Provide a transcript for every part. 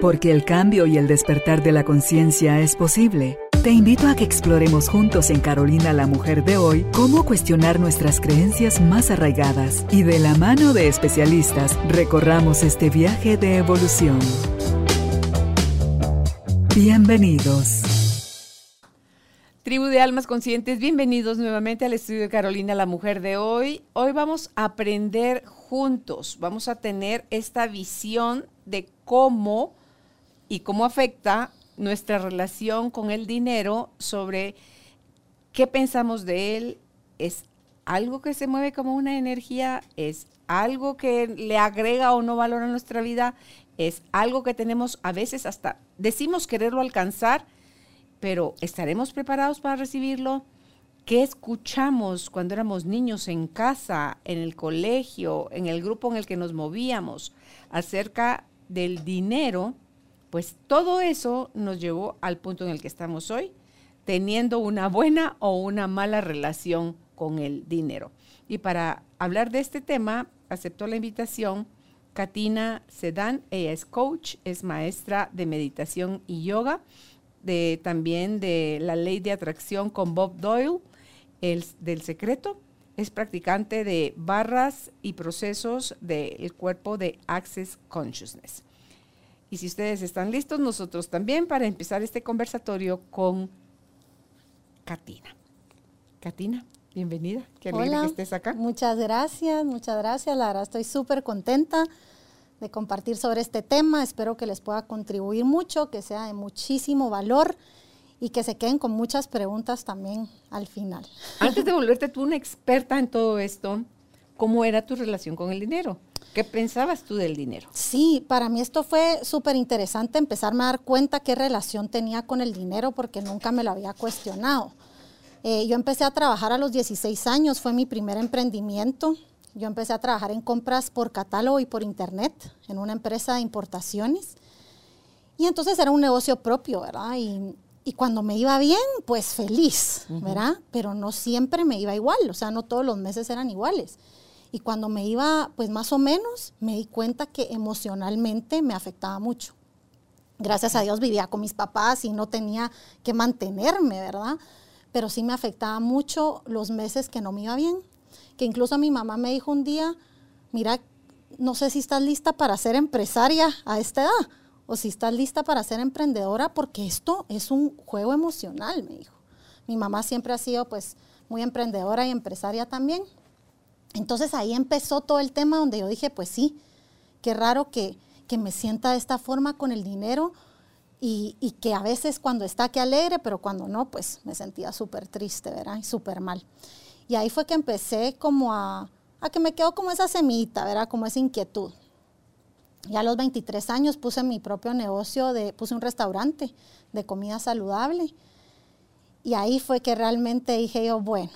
Porque el cambio y el despertar de la conciencia es posible. Te invito a que exploremos juntos en Carolina la Mujer de hoy cómo cuestionar nuestras creencias más arraigadas y de la mano de especialistas recorramos este viaje de evolución. Bienvenidos. Tribu de Almas Conscientes, bienvenidos nuevamente al estudio de Carolina, la mujer de hoy. Hoy vamos a aprender juntos, vamos a tener esta visión de cómo y cómo afecta nuestra relación con el dinero sobre qué pensamos de él. ¿Es algo que se mueve como una energía? ¿Es algo que le agrega o no valor a nuestra vida? ¿Es algo que tenemos a veces hasta decimos quererlo alcanzar? pero ¿estaremos preparados para recibirlo? ¿Qué escuchamos cuando éramos niños en casa, en el colegio, en el grupo en el que nos movíamos acerca del dinero? Pues todo eso nos llevó al punto en el que estamos hoy, teniendo una buena o una mala relación con el dinero. Y para hablar de este tema, aceptó la invitación Katina Sedan. Ella es coach, es maestra de meditación y yoga de, también de la ley de atracción con Bob Doyle, el, del secreto. Es practicante de barras y procesos del cuerpo de Access Consciousness. Y si ustedes están listos, nosotros también para empezar este conversatorio con Katina. Katina, bienvenida. Qué alegre que estés acá. Muchas gracias, muchas gracias. La verdad estoy súper contenta de compartir sobre este tema. Espero que les pueda contribuir mucho, que sea de muchísimo valor y que se queden con muchas preguntas también al final. Antes de volverte tú una experta en todo esto, ¿cómo era tu relación con el dinero? ¿Qué pensabas tú del dinero? Sí, para mí esto fue súper interesante empezarme a dar cuenta qué relación tenía con el dinero porque nunca me lo había cuestionado. Eh, yo empecé a trabajar a los 16 años, fue mi primer emprendimiento. Yo empecé a trabajar en compras por catálogo y por internet en una empresa de importaciones. Y entonces era un negocio propio, ¿verdad? Y, cuando me iba bien, pues feliz, ¿verdad? Pero no siempre me iba igual, o sea, no todos los meses eran iguales. Y cuando me iba, pues más o menos, me di cuenta que emocionalmente me afectaba mucho. Gracias a Dios vivía con mis papás y no tenía que mantenerme, ¿verdad? Pero sí me afectaba mucho los meses que no me iba bien que incluso mi mamá me dijo un día, mira, no sé si estás lista para ser empresaria a esta edad o si estás lista para ser emprendedora porque esto es un juego emocional, me dijo. Mi mamá siempre ha sido pues muy emprendedora y empresaria también. Entonces ahí empezó todo el tema donde yo dije, pues sí, qué raro que, que me sienta de esta forma con el dinero y, y, que a veces cuando está que alegre, pero cuando no, pues me sentía súper triste, ¿verdad? Y súper mal. Y ahí fue que empecé como a, a que me quedó como esa semita, ¿verdad? Como esa inquietud. Ya a los 23 años puse mi propio negocio, de, puse un restaurante de comida saludable. Y ahí fue que realmente dije yo, bueno,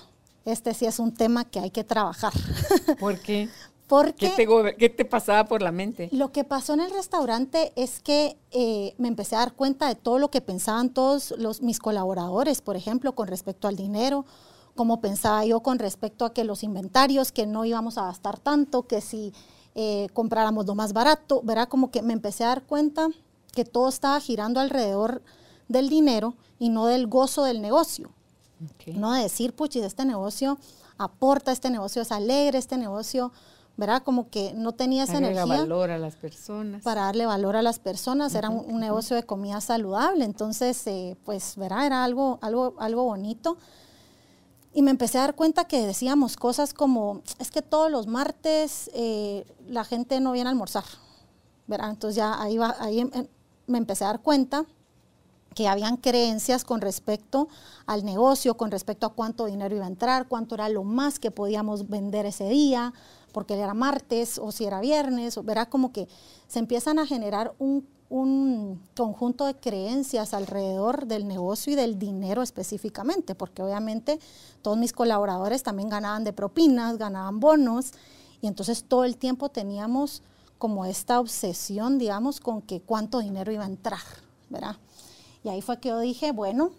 este sí es un tema que hay que trabajar. ¿Por qué? Porque ¿Qué te, pasaba por la mente? Lo que pasó en el restaurante es que eh, me empecé a dar cuenta de todo lo que pensaban todos los, mis colaboradores, por ejemplo, con respecto al dinero, como pensaba yo con respecto a que los inventarios, que no íbamos a gastar tanto, que si eh, compráramos lo más barato, ¿verdad? Como que me empecé a dar cuenta que todo estaba girando alrededor del dinero y no del gozo del negocio. No de decir, puchis, este negocio aporta, este negocio es alegre, este negocio, ¿verdad? Como que no tenía esa energía. valor a las personas. Para darle valor a las personas. Era un, negocio de comida saludable. Entonces, eh, pues, ¿verdad? Era algo, algo, algo bonito. Y me empecé a dar cuenta que decíamos cosas como, es que todos los martes eh, la gente no viene a almorzar. ¿verdad? Entonces ya ahí, va, ahí em, em, me empecé a dar cuenta que habían creencias con respecto al negocio, con respecto a cuánto dinero iba a entrar, cuánto era lo más que podíamos vender ese día, porque era martes o si era viernes, verá como que se empiezan a generar un un conjunto de creencias alrededor del negocio y del dinero específicamente, porque obviamente todos mis colaboradores también ganaban de propinas, ganaban bonos, y entonces todo el tiempo teníamos como esta obsesión, digamos, con que cuánto dinero iba a entrar, ¿verdad? Y ahí fue que yo dije, bueno,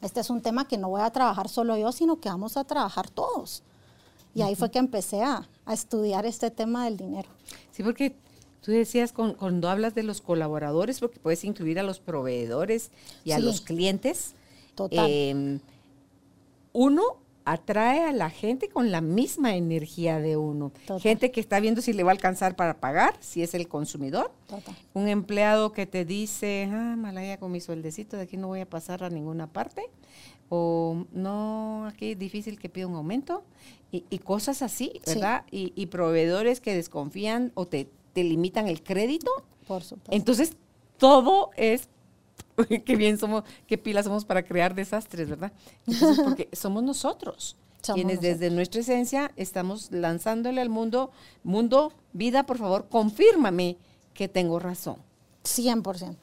este es un tema que no voy a trabajar solo yo, sino que vamos a trabajar todos. Y ahí fue que empecé a, a estudiar este tema del dinero. Sí, porque Tú decías con- cuando hablas de los colaboradores, porque puedes incluir a los proveedores y a Sí. los clientes. Total. eh, uno atrae a la gente con la misma energía de uno. Total. Gente que está viendo si le va a alcanzar para pagar, si es el consumidor. Total. Un empleado que te dice, ah, malaya con mi sueldecito, de aquí no voy a pasar a ninguna parte. O no, aquí es difícil que pida un aumento. Y, y cosas así, Sí. ¿verdad? Y, y proveedores que desconfían o te, te limitan el crédito. Por supuesto. Entonces, todo es, qué bien somos, qué pilas somos para crear desastres, ¿verdad? Entonces, porque somos nosotros. Somos quienes desde nuestra esencia estamos lanzándole al mundo, mundo, vida, por favor, confírmame que tengo razón. 100%.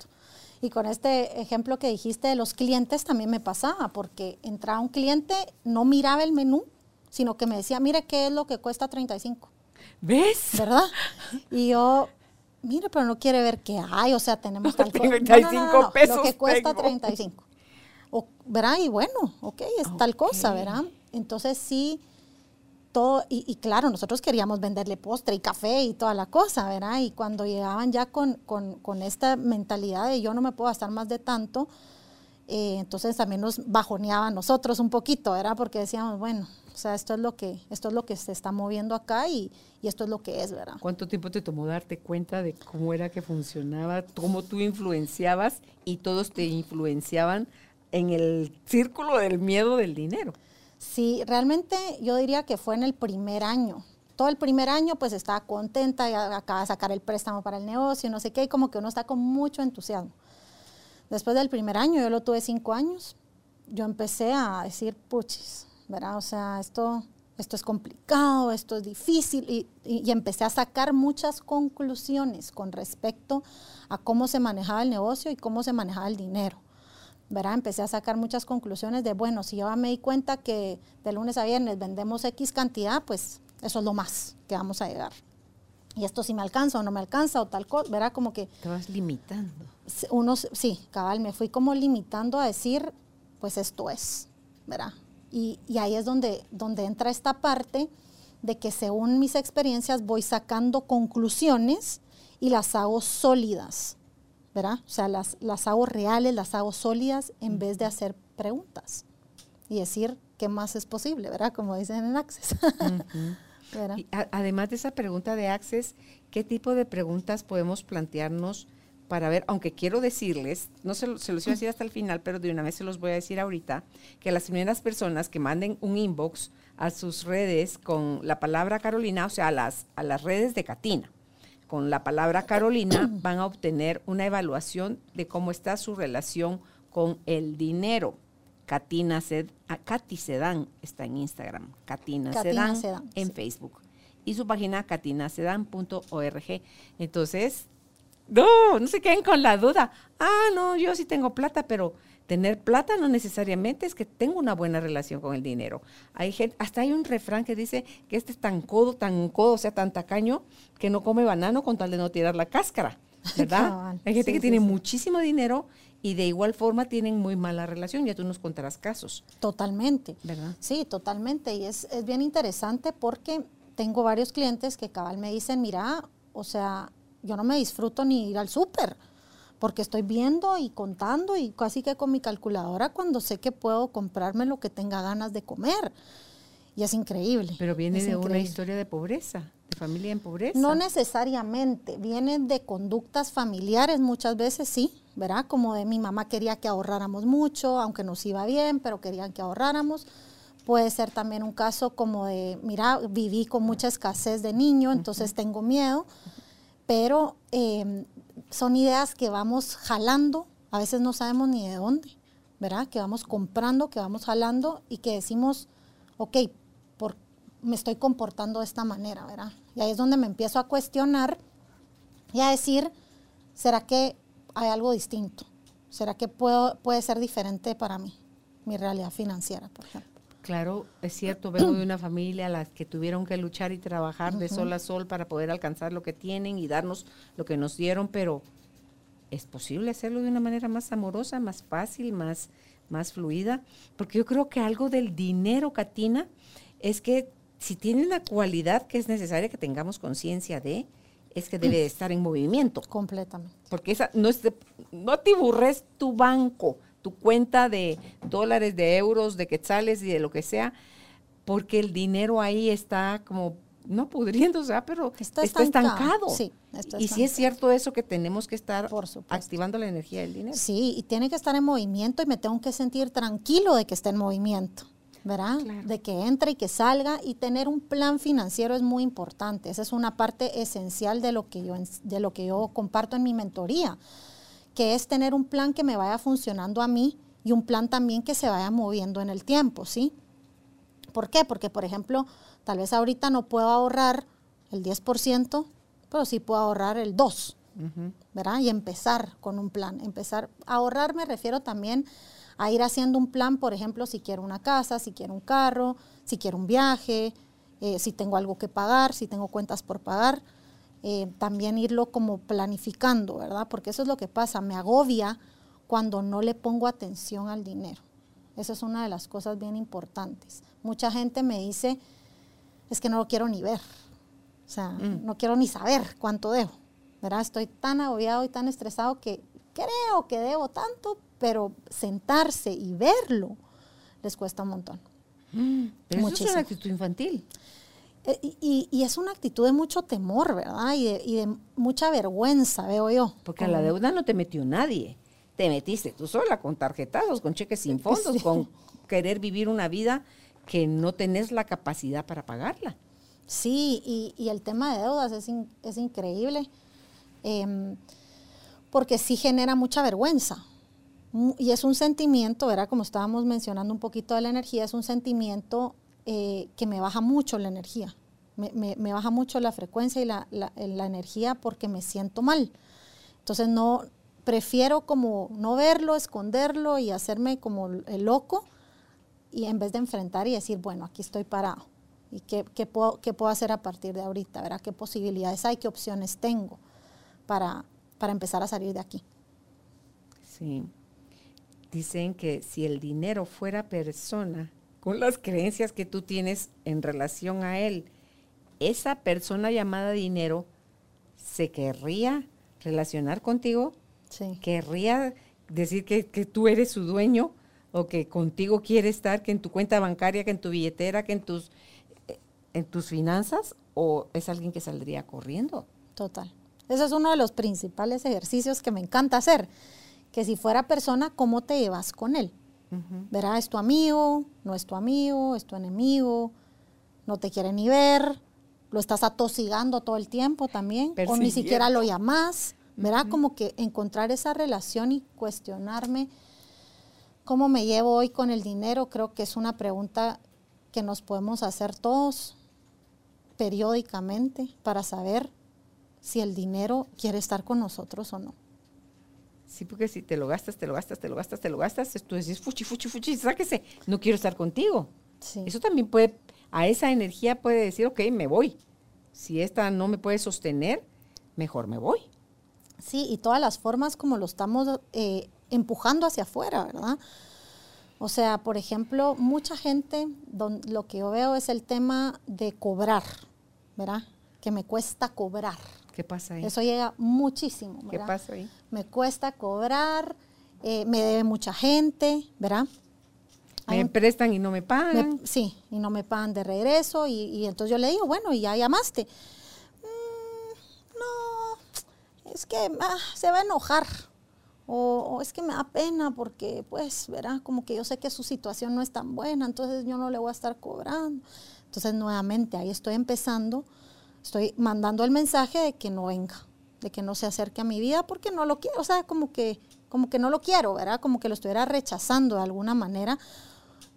Y con este ejemplo que dijiste de los clientes también me pasaba, porque entraba un cliente, no miraba el menú, sino que me decía, mire qué es lo que cuesta 35, ¿Ves? ¿verdad? Y yo, mire, pero no quiere ver qué hay, o sea, tenemos tal cosa. 35 pesos Lo que cuesta tengo. 35. O, ¿Verdad? Y bueno, ok, es tal cosa. ¿verdad? Entonces sí, todo, y, y claro, nosotros queríamos venderle postre y café y toda la cosa, ¿verdad? Y cuando llegaban ya con, con- con esta mentalidad de yo no me puedo gastar más de tanto, eh, entonces también nos bajoneaba a nosotros un poquito, ¿verdad? Porque decíamos, bueno, o sea, esto es lo que, esto es lo que se está moviendo acá y, y esto es lo que es, ¿verdad? ¿Cuánto tiempo te tomó darte cuenta de cómo era que funcionaba, cómo tú influenciabas y todos te influenciaban en el círculo del miedo del dinero? Sí, realmente yo diría que fue en el primer año. Todo el primer año pues estaba contenta, ya acaba de sacar el préstamo para el negocio, no sé qué, y como que uno está con mucho entusiasmo. Después del primer año, yo lo tuve cinco años, yo empecé a decir, puchis, ¿verdad? O sea, esto, esto es complicado, esto es difícil, y, y- y empecé a sacar muchas conclusiones con respecto a cómo se manejaba el negocio y cómo se manejaba el dinero. ¿verdad? Empecé a sacar muchas conclusiones de, bueno, si yo me di cuenta que de lunes a viernes vendemos X cantidad, pues eso es lo más que vamos a llegar. Y esto si me alcanza o no me alcanza o tal cosa, ¿verdad? Como que Te vas limitando. unos, sí, cabal, me fui como limitando a decir, pues esto es, ¿verdad? Y, y ahí es donde, donde entra esta parte de que según mis experiencias voy sacando conclusiones y las hago sólidas, ¿verdad? O sea, las, las hago reales, las hago sólidas en vez de hacer preguntas y decir qué más es posible, ¿verdad? Como dicen en Access. Y a- además de esa pregunta de Access, ¿qué tipo de preguntas podemos plantearnos para ver, aunque quiero decirles, no se, lo- se los iba a decir hasta el final, pero de una vez se los voy a decir ahorita, que las primeras personas que manden un inbox a sus redes con la palabra Carolina, o sea, a las, a las redes de Catina, con la palabra Carolina, van a obtener una evaluación de cómo está su relación con el dinero. Katina Sed, ah, Katy Sedan está en Instagram, Katina, Katina Sedan, en sí. Facebook y su página catinasedan.org. Entonces, no, no se queden con la duda. Ah, no, yo sí tengo plata, pero tener plata no necesariamente es que tengo una buena relación con el dinero. Hay gente, hasta hay un refrán que dice que este es tan codo, tan codo, o sea, tan tacaño, que no come banano con tal de no tirar la cáscara, ¿verdad? Cabal. Hay gente Sí, que sí, tiene sí. muchísimo dinero y de igual forma tienen muy mala relación, ya tú nos contarás casos, Totalmente. ¿verdad? Sí, totalmente. Y es, es bien interesante porque tengo varios clientes que cabal me dicen, mira, o sea, yo no me disfruto ni ir al súper, porque estoy viendo y contando y casi que con mi calculadora cuando sé que puedo comprarme lo que tenga ganas de comer. Y es increíble. Pero viene de una historia de pobreza, de familia en pobreza. No necesariamente, vienen de conductas familiares muchas veces, sí, ¿verdad? Como de mi mamá quería que ahorráramos mucho, aunque nos iba bien, pero querían que ahorráramos. Puede ser también un caso como de, mira, viví con mucha escasez de niño, entonces tengo miedo, pero eh, son ideas que vamos jalando, a veces no sabemos ni de dónde, ¿verdad? Que vamos comprando, que vamos jalando y que decimos, ok, por, me estoy comportando de esta manera, ¿verdad? Y ahí es donde me empiezo a cuestionar y a decir, ¿será que hay algo distinto? ¿Será que puedo, puede ser diferente para mí, mi realidad financiera, por ejemplo? Claro, es cierto, vengo de una familia a las que tuvieron que luchar y trabajar de sol a sol para poder alcanzar lo que tienen y darnos lo que nos dieron, pero es posible hacerlo de una manera más amorosa, más fácil, más, más fluida, porque yo creo que algo del dinero, Katina, es que si tiene una cualidad que es necesaria que tengamos conciencia de, es que debe estar en movimiento. Completamente. Porque esa no es no te burres tu banco, tu cuenta de dólares, de euros, de quetzales y de lo que sea, porque el dinero ahí está como no pudriéndose, pero está, estancado. Sí, y si es cierto eso que tenemos que estar activando la energía del dinero. Sí, y tiene que estar en movimiento y me tengo que sentir tranquilo de que esté en movimiento. ¿verdad? De que entre y que salga y tener un plan financiero es muy importante. Esa es una parte esencial de lo que yo, de lo que yo comparto en mi mentoría, que es tener un plan que me vaya funcionando a mí y un plan también que se vaya moviendo en el tiempo, ¿sí? ¿Por qué? Porque, por ejemplo, Tal vez ahorita no puedo ahorrar el 10%, pero sí puedo ahorrar el 2%, ¿verdad? Y empezar con un plan. Empezar a ahorrar me refiero también a ir haciendo un plan, por ejemplo, si quiero una casa, si quiero un carro, si quiero un viaje, eh, si tengo algo que pagar, si tengo cuentas por pagar. Eh, también irlo como planificando, ¿verdad? Porque eso es lo que pasa, me agobia cuando no le pongo atención al dinero. Esa es una de las cosas bien importantes. Mucha gente me dice, es que no lo quiero ni ver. O sea, mm. no quiero ni saber cuánto debo. ¿verdad? Estoy tan agobiado y tan estresado que creo que debo tanto, pero sentarse y verlo les cuesta un montón. Mm, pero eso es una actitud infantil. Eh, y, es una actitud de mucho temor, ¿verdad? Y de, mucha vergüenza, veo yo. Porque a la deuda no te metió nadie. Te metiste tú sola con tarjetazos, con cheques sin fondos, con querer vivir una vida que no tenés la capacidad para pagarla. Sí, y, el tema de deudas es, increíble, em, porque sí genera mucha vergüenza. Y es un sentimiento, ¿verdad? Como estábamos mencionando un poquito de la energía, es un sentimiento eh, que me baja mucho la energía. Me, baja mucho la frecuencia y la, la, energía porque me siento mal. Entonces no, prefiero como no verlo, esconderlo y hacerme como el loco y en vez de enfrentar y decir, bueno, aquí estoy parado. ¿Y qué, puedo, qué puedo hacer a partir de ahorita? ¿verdad? ¿Qué posibilidades hay? ¿Qué opciones tengo para, para empezar a salir de aquí? Sí. Dicen que si el dinero fuera persona, con las creencias que tú tienes en relación a él, esa persona llamada dinero se querría relacionar contigo, sí. querría decir que, que tú eres su dueño, o que contigo quiere estar, que en tu cuenta bancaria, que en tu billetera, que en tus, en tus finanzas, o es alguien que saldría corriendo. Total. Ese es uno de los principales ejercicios que me encanta hacer. Que si fuera persona, ¿cómo te llevas con él? Verá, ¿es tu amigo? ¿No es tu amigo? ¿Es tu enemigo? ¿No te quiere ni ver? ¿Lo estás atosigando todo el tiempo también? ¿O ni siquiera lo llamas? Verá, como que encontrar esa relación y cuestionarme ¿Cómo me llevo hoy con el dinero? Creo que es una pregunta que nos podemos hacer todos periódicamente para saber si el dinero quiere estar con nosotros o no. Sí, porque si te lo gastas, te lo gastas, te lo gastas, te lo gastas, tú decís, fuchi, fuchi, fuchi, sáquese, no quiero estar contigo. Eso también puede, a esa energía puede decir, ok, me voy. Si esta no me puede sostener, mejor me voy. Sí, y todas las formas como lo estamos eh, empujando hacia afuera, ¿verdad? O sea, por ejemplo, mucha gente, lo que yo veo es el tema de cobrar, ¿verdad? Que me cuesta cobrar. ¿Qué pasa ahí? Eso llega muchísimo, ¿verdad? ¿Qué pasa ahí? Me cuesta cobrar, eh, me debe mucha gente, ¿verdad? Me prestan y no me pagan. sí, y no me pagan de regreso. Y, entonces yo le digo, bueno, y ya llamaste. Mm, no, es que ah, se va a enojar o, es que me da pena porque, pues, verá, como que yo sé que su situación no es tan buena, entonces yo no le voy a estar cobrando. Entonces, nuevamente, ahí estoy empezando, estoy mandando el mensaje de que no venga, de que no se acerque a mi vida porque no lo quiero, o sea, como que, como que no lo quiero, ¿verdad? Como que lo estuviera rechazando de alguna manera,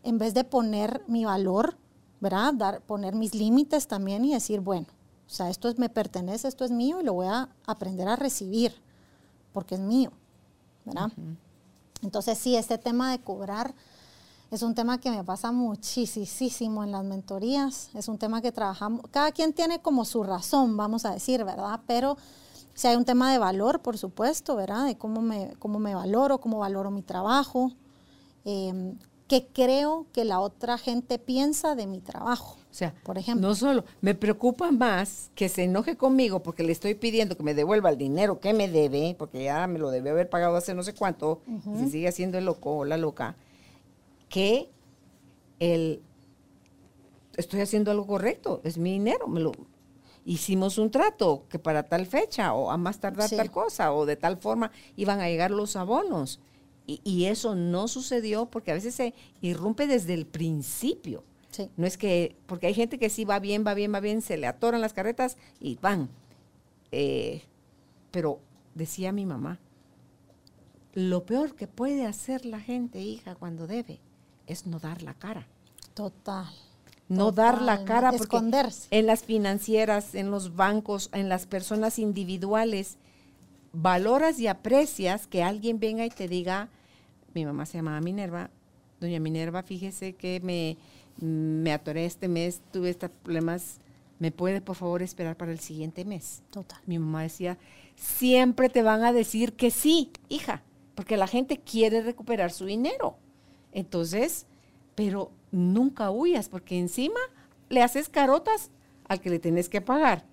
en vez de poner mi valor, ¿verdad? Dar, poner mis límites también y decir, bueno, o sea, esto me pertenece, esto es mío y lo voy a aprender a recibir porque es mío. ¿verdad? Entonces sí, este tema de cobrar es un tema que me pasa muchísimo en las mentorías, es un tema que trabajamos, cada quien tiene como su razón, vamos a decir, ¿verdad? Pero si hay un tema de valor, por supuesto, ¿verdad? De cómo me, cómo me valoro, cómo valoro mi trabajo, em, qué creo que la otra gente piensa de mi trabajo. O sea, por ejemplo. No solo, me preocupa más que se enoje conmigo porque le estoy pidiendo que me devuelva el dinero que me debe, porque ya me lo debe haber pagado hace no sé cuánto, y se sigue haciendo el loco o la loca, que el estoy haciendo algo correcto, es mi dinero, me lo hicimos un trato que para tal fecha o a más tardar tal cosa o de tal forma iban a llegar los abonos. Y, eso no sucedió porque a veces se irrumpe desde el principio. No es que, porque hay gente que sí va bien, va bien, va bien, se le atoran las carretas y van. Eh, pero decía mi mamá, lo peor que puede hacer la gente, hija, cuando debe, es no dar la cara. Total. No dar la cara porque esconderse. en las financieras, en los bancos, en las personas individuales, valoras y aprecias que alguien venga y te diga, mi mamá se llamaba Minerva, doña Minerva, fíjese que me, me atoré este mes, tuve estos problemas, ¿me puede por favor esperar para el siguiente mes? Total. Mi mamá decía, siempre te van a decir que sí, hija, porque la gente quiere recuperar su dinero. Entonces, pero nunca huyas, porque encima le haces carotas al que le tenés que pagar.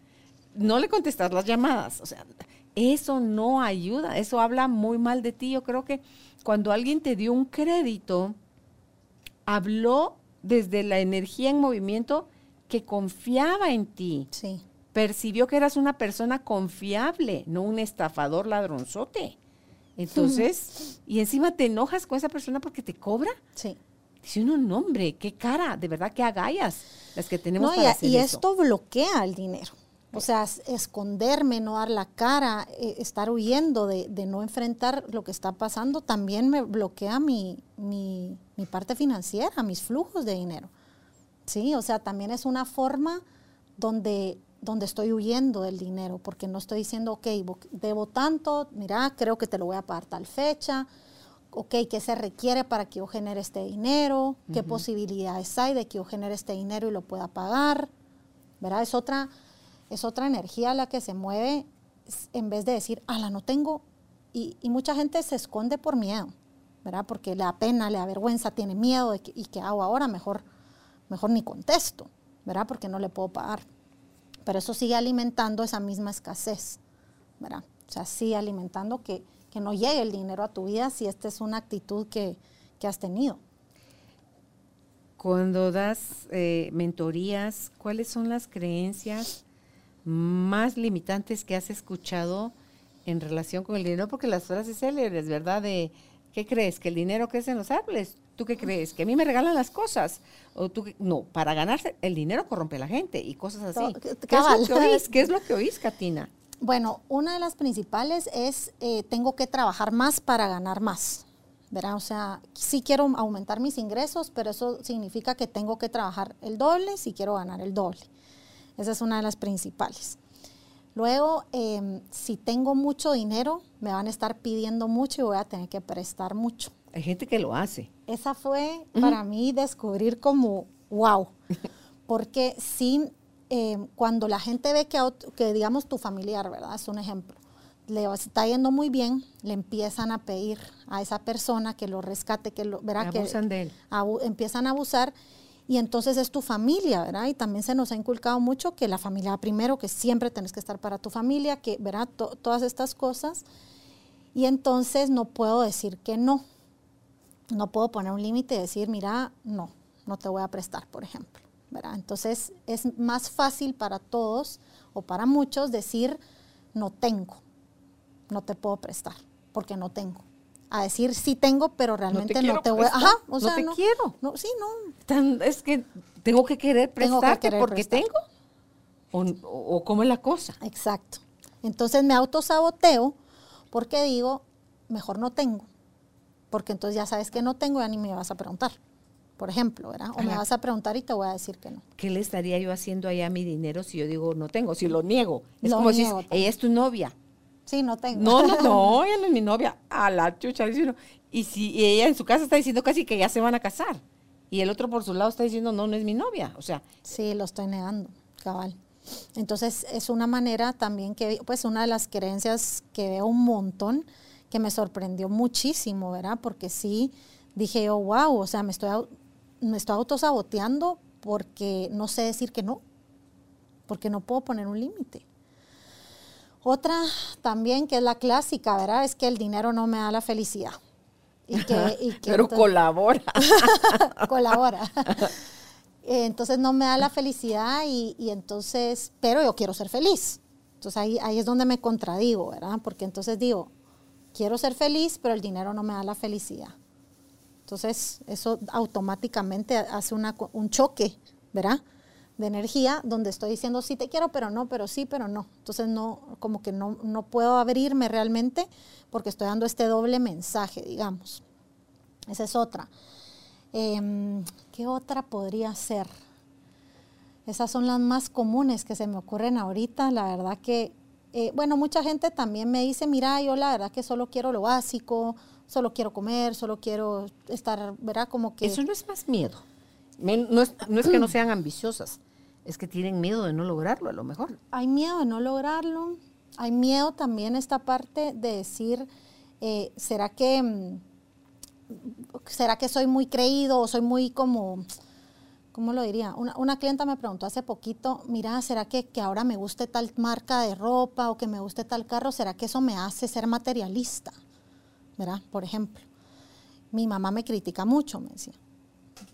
No le contestas las llamadas. O sea, eso no ayuda, eso habla muy mal de ti. Yo creo que cuando alguien te dio un crédito, habló desde la energía en movimiento que confiaba en ti. Sí. Percibió que eras una persona confiable, no un estafador ladronzote. Entonces, y encima te enojas con esa persona porque te cobra. Sí. Dice uno, nombre, qué cara, de verdad qué agallas las que tenemos no, y, y esto bloquea el dinero. O sea, esconderme, no dar la cara, eh, estar huyendo de, no enfrentar lo que está pasando, también me bloquea mi, mi, parte financiera, mis flujos de dinero. Sí, o sea, también es una forma donde, donde estoy huyendo del dinero, porque no estoy diciendo, ok, debo tanto, mira, creo que te lo voy a pagar tal fecha, ok, ¿qué se requiere para que yo genere este dinero? ¿Qué posibilidades hay de que yo genere este dinero y lo pueda pagar? ¿Verdad? Es otra es otra energía la que se mueve en vez de decir, ala, no tengo. Y, mucha gente se esconde por miedo, ¿verdad? Porque le da pena, le da vergüenza, tiene miedo de y qué hago ahora, mejor, mejor ni contesto, ¿verdad? Porque no le puedo pagar. Pero eso sigue alimentando esa misma escasez, ¿verdad? O sea, sigue alimentando que, no llegue el dinero a tu vida si esta es una actitud que, has tenido. Cuando das eh, mentorías, ¿cuáles son las creencias más limitantes que has escuchado en relación con el dinero? Porque las frases célebres, ¿verdad? De, ¿qué crees? ¿Que el dinero crece en los árboles? ¿Tú qué crees? ¿Que a mí me regalan las cosas? O tú, no, para ganarse, el dinero corrompe a la gente y cosas así. ¿Qué es, lo que oís? ¿Qué es lo que oís, Katina? Bueno, una de las principales es, eh, tengo que trabajar más para ganar más. ¿verdad? O sea, sí quiero aumentar mis ingresos, pero eso significa que tengo que trabajar el doble si quiero ganar el doble. Esa es una de las principales. Luego, em, si tengo mucho dinero, me van a estar pidiendo mucho y voy a tener que prestar mucho. Hay gente que lo hace. Esa fue para mí descubrir como, wow, porque sí, em, cuando la gente ve que, que, digamos, tu familiar, ¿verdad? Es un ejemplo, le está yendo muy bien, le empiezan a pedir a esa persona que lo rescate, que lo, verá que de él. empiezan a abusar y entonces es tu familia, ¿verdad? Y también se nos ha inculcado mucho que la familia primero, que siempre tienes que estar para tu familia, que, ¿verdad? todas estas cosas. Y entonces no puedo decir que no. No puedo poner un límite y decir, mira, no, no te voy a prestar, por ejemplo. ¿verdad? Entonces es más fácil para todos o para muchos decir, no tengo, no te puedo prestar, porque no tengo a decir sí tengo, pero realmente no te, voy a... Ajá, o sea, no te quiero. No, sí, no. es que tengo que querer prestarte porque tengo. O, o, cómo es la cosa. Exacto. Entonces me autosaboteo porque digo, mejor no tengo. Porque entonces ya sabes que no tengo, ya ni me vas a preguntar. Por ejemplo, ¿verdad? O me vas a preguntar y te voy a decir que no. ¿Qué le estaría yo haciendo allá a mi dinero si yo digo no tengo? Si lo niego. Es como si ella es tu novia Sí, no tengo. No, no, no, ella no es mi novia. A la chucha, Y si ella en su casa está diciendo casi que ya se van a casar. Y el otro por su lado está diciendo, no, no es mi novia. O sea. Sí, lo estoy negando, cabal. Entonces, es una manera también que, pues, una de las creencias que veo un montón, que me sorprendió muchísimo, ¿verdad? Porque sí, dije yo, wow, o sea, me estoy, me estoy autosaboteando porque no sé decir que no, porque no puedo poner un límite. Otra también que es la clásica, ¿verdad? Es que el dinero no me da la felicidad. Y que, Pero colabora. colabora. entonces no me da la felicidad y, y, entonces, pero yo quiero ser feliz. Entonces ahí, ahí es donde me contradigo, ¿verdad? Porque entonces digo, quiero ser feliz, pero el dinero no me da la felicidad. Entonces eso automáticamente hace una, un choque, ¿verdad? De energía donde estoy diciendo sí te quiero, pero no, pero sí, pero no. Entonces no, como que no, no puedo abrirme realmente porque estoy dando este doble mensaje, digamos. Esa es otra. Em, ¿Qué otra podría ser? Esas son las más comunes que se me ocurren ahorita. La verdad que, eh, bueno, mucha gente también me dice, mira, yo la verdad que solo quiero lo básico, solo quiero comer, solo quiero estar, ¿verdad? Como que... Eso no es más miedo. No es, no es que no sean ambiciosas, es que tienen miedo de no lograrlo a lo mejor. Hay miedo de no lograrlo. Hay miedo también esta parte de decir, eh, ¿será que mm, será que soy muy creído o soy muy como, ¿cómo lo diría? Una, una clienta me preguntó hace poquito, mira, ¿será que, que ahora me guste tal marca de ropa o que me guste tal carro? ¿Será que eso me hace ser materialista? ¿Verdad? Por ejemplo. Mi mamá me critica mucho, me decía.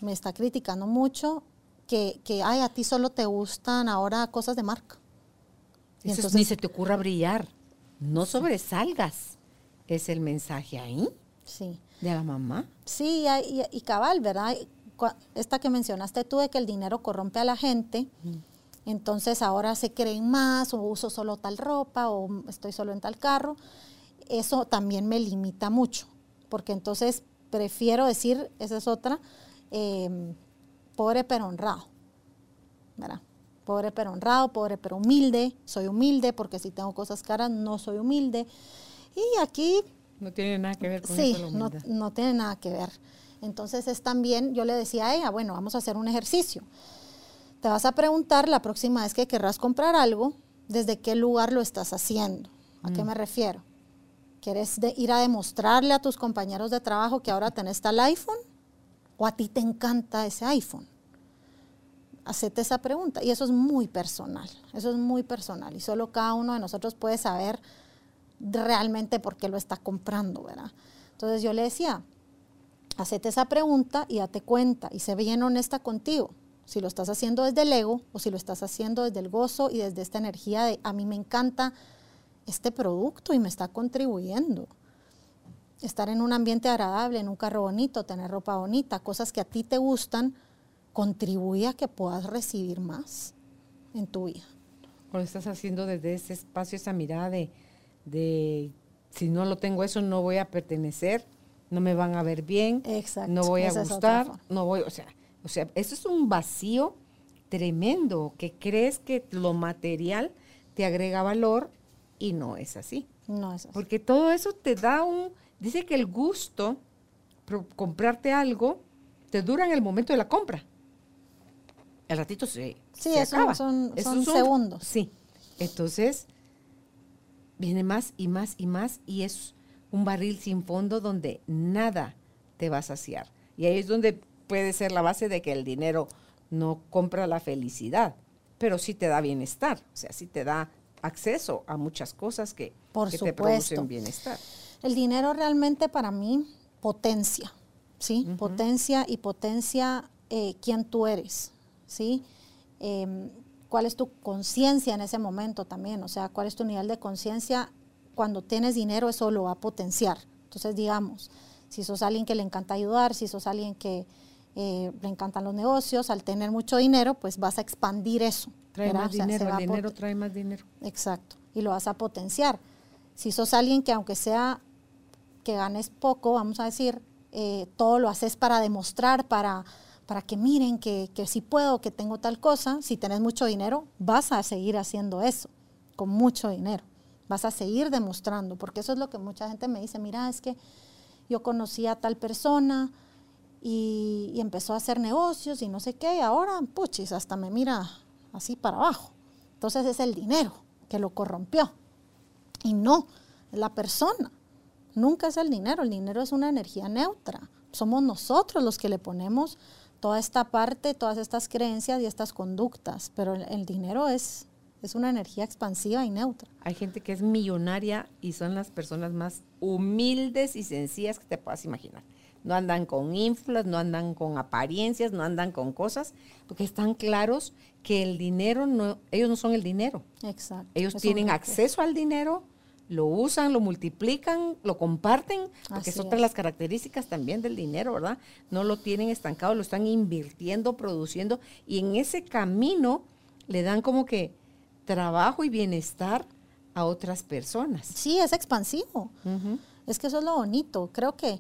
Me está criticando mucho que, que, ay, a ti solo te gustan ahora cosas de marca. entonces, ni se te ocurra brillar. No sobresalgas. Es el mensaje ahí. Sí. De la mamá. Sí, y, cabal, ¿verdad? Esta que mencionaste tú de que el dinero corrompe a la gente. Entonces ahora se creen más o uso solo tal ropa o estoy solo en tal carro. Eso también me limita mucho, porque entonces prefiero decir, esa es otra, eh, pobre pero honrado. ¿verdad? Pobre pero honrado, pobre pero humilde. Soy humilde porque si tengo cosas caras no soy humilde. Y aquí... No tiene nada que ver con sí, no, no tiene nada que ver. Entonces es también, yo le decía a ella, bueno, vamos a hacer un ejercicio. Te vas a preguntar la próxima vez que querrás comprar algo, desde qué lugar lo estás haciendo. ¿A qué mm. me refiero? ¿Quieres ir a demostrarle a tus compañeros de trabajo que ahora tenés tal iPhone? ¿O a ti te encanta ese iPhone? Hacete esa pregunta. Y eso es muy personal. Eso es muy personal. Y solo cada uno de nosotros puede saber realmente por qué lo está comprando, ¿verdad? Entonces yo le decía, hacete esa pregunta y date cuenta y sé bien honesta contigo. Si lo estás haciendo desde el ego o si lo estás haciendo desde el gozo y desde esta energía de a mí me encanta este producto y me está contribuyendo estar en un ambiente agradable, en un carro bonito, tener ropa bonita, cosas que a ti te gustan, contribuye a que puedas recibir más en tu vida. Lo estás haciendo desde ese espacio, esa mirada de, si no lo tengo eso, no voy a pertenecer, no me van a ver bien, no voy a gustar, no voy, o sea, o sea, eso es un vacío tremendo, que crees que lo material te agrega valor y no es así. No es así. Porque todo eso te da un, Dice que el gusto, comprarte algo, te dura en el momento de la compra. El ratito se, sí, acaba. Son, son segundos. Sí. Entonces, viene más y más y más y es un barril sin fondo donde nada te va a saciar. Y ahí es donde puede ser la base de que el dinero no compra la felicidad, pero sí te da bienestar, o sea, sí te da acceso a muchas cosas que, que te producen bienestar. El dinero realmente para mí potencia, ¿sí? Potencia y potencia eh, quién tú eres, ¿sí? Em, cuál es tu conciencia en ese momento también, o sea, cuál es tu nivel de conciencia cuando tienes dinero, eso lo va a potenciar. Entonces, digamos, si sos alguien que le encanta ayudar, si sos alguien que eh, le encantan los negocios, al tener mucho dinero, pues vas a expandir eso. Trae más dinero, el dinero trae más dinero. Exacto, y lo vas a potenciar. Si sos alguien que aunque sea que ganes poco, vamos a decir, eh, todo lo haces para demostrar, para, para que miren que, que sí puedo, que tengo tal cosa. Si tenés mucho dinero, vas a seguir haciendo eso, con mucho dinero. Vas a seguir demostrando, porque eso es lo que mucha gente me dice, mira, es que yo conocí a tal persona y, y empezó a hacer negocios y no sé qué, y ahora, puchis, hasta me mira así para abajo. Entonces es el dinero que lo corrompió. Y no, la persona. Nunca es el dinero, el dinero es una energía neutra, somos nosotros los que le ponemos toda esta parte, todas estas creencias y estas conductas, pero el, el dinero es, es una energía expansiva y neutra. Hay gente que es millonaria y son las personas más humildes y sencillas que te puedas imaginar. No andan con inflas, no andan con apariencias, no andan con cosas, porque están claros que el dinero, no, ellos no son el dinero. Exacto. Ellos tienen acceso al dinero, lo usan, lo multiplican, lo comparten, porque es otra de las características también del dinero, ¿verdad? No lo tienen estancado, lo están invirtiendo, produciendo, y en ese camino le dan como que trabajo y bienestar a otras personas. Sí, es expansivo. Es que eso es lo bonito. Creo que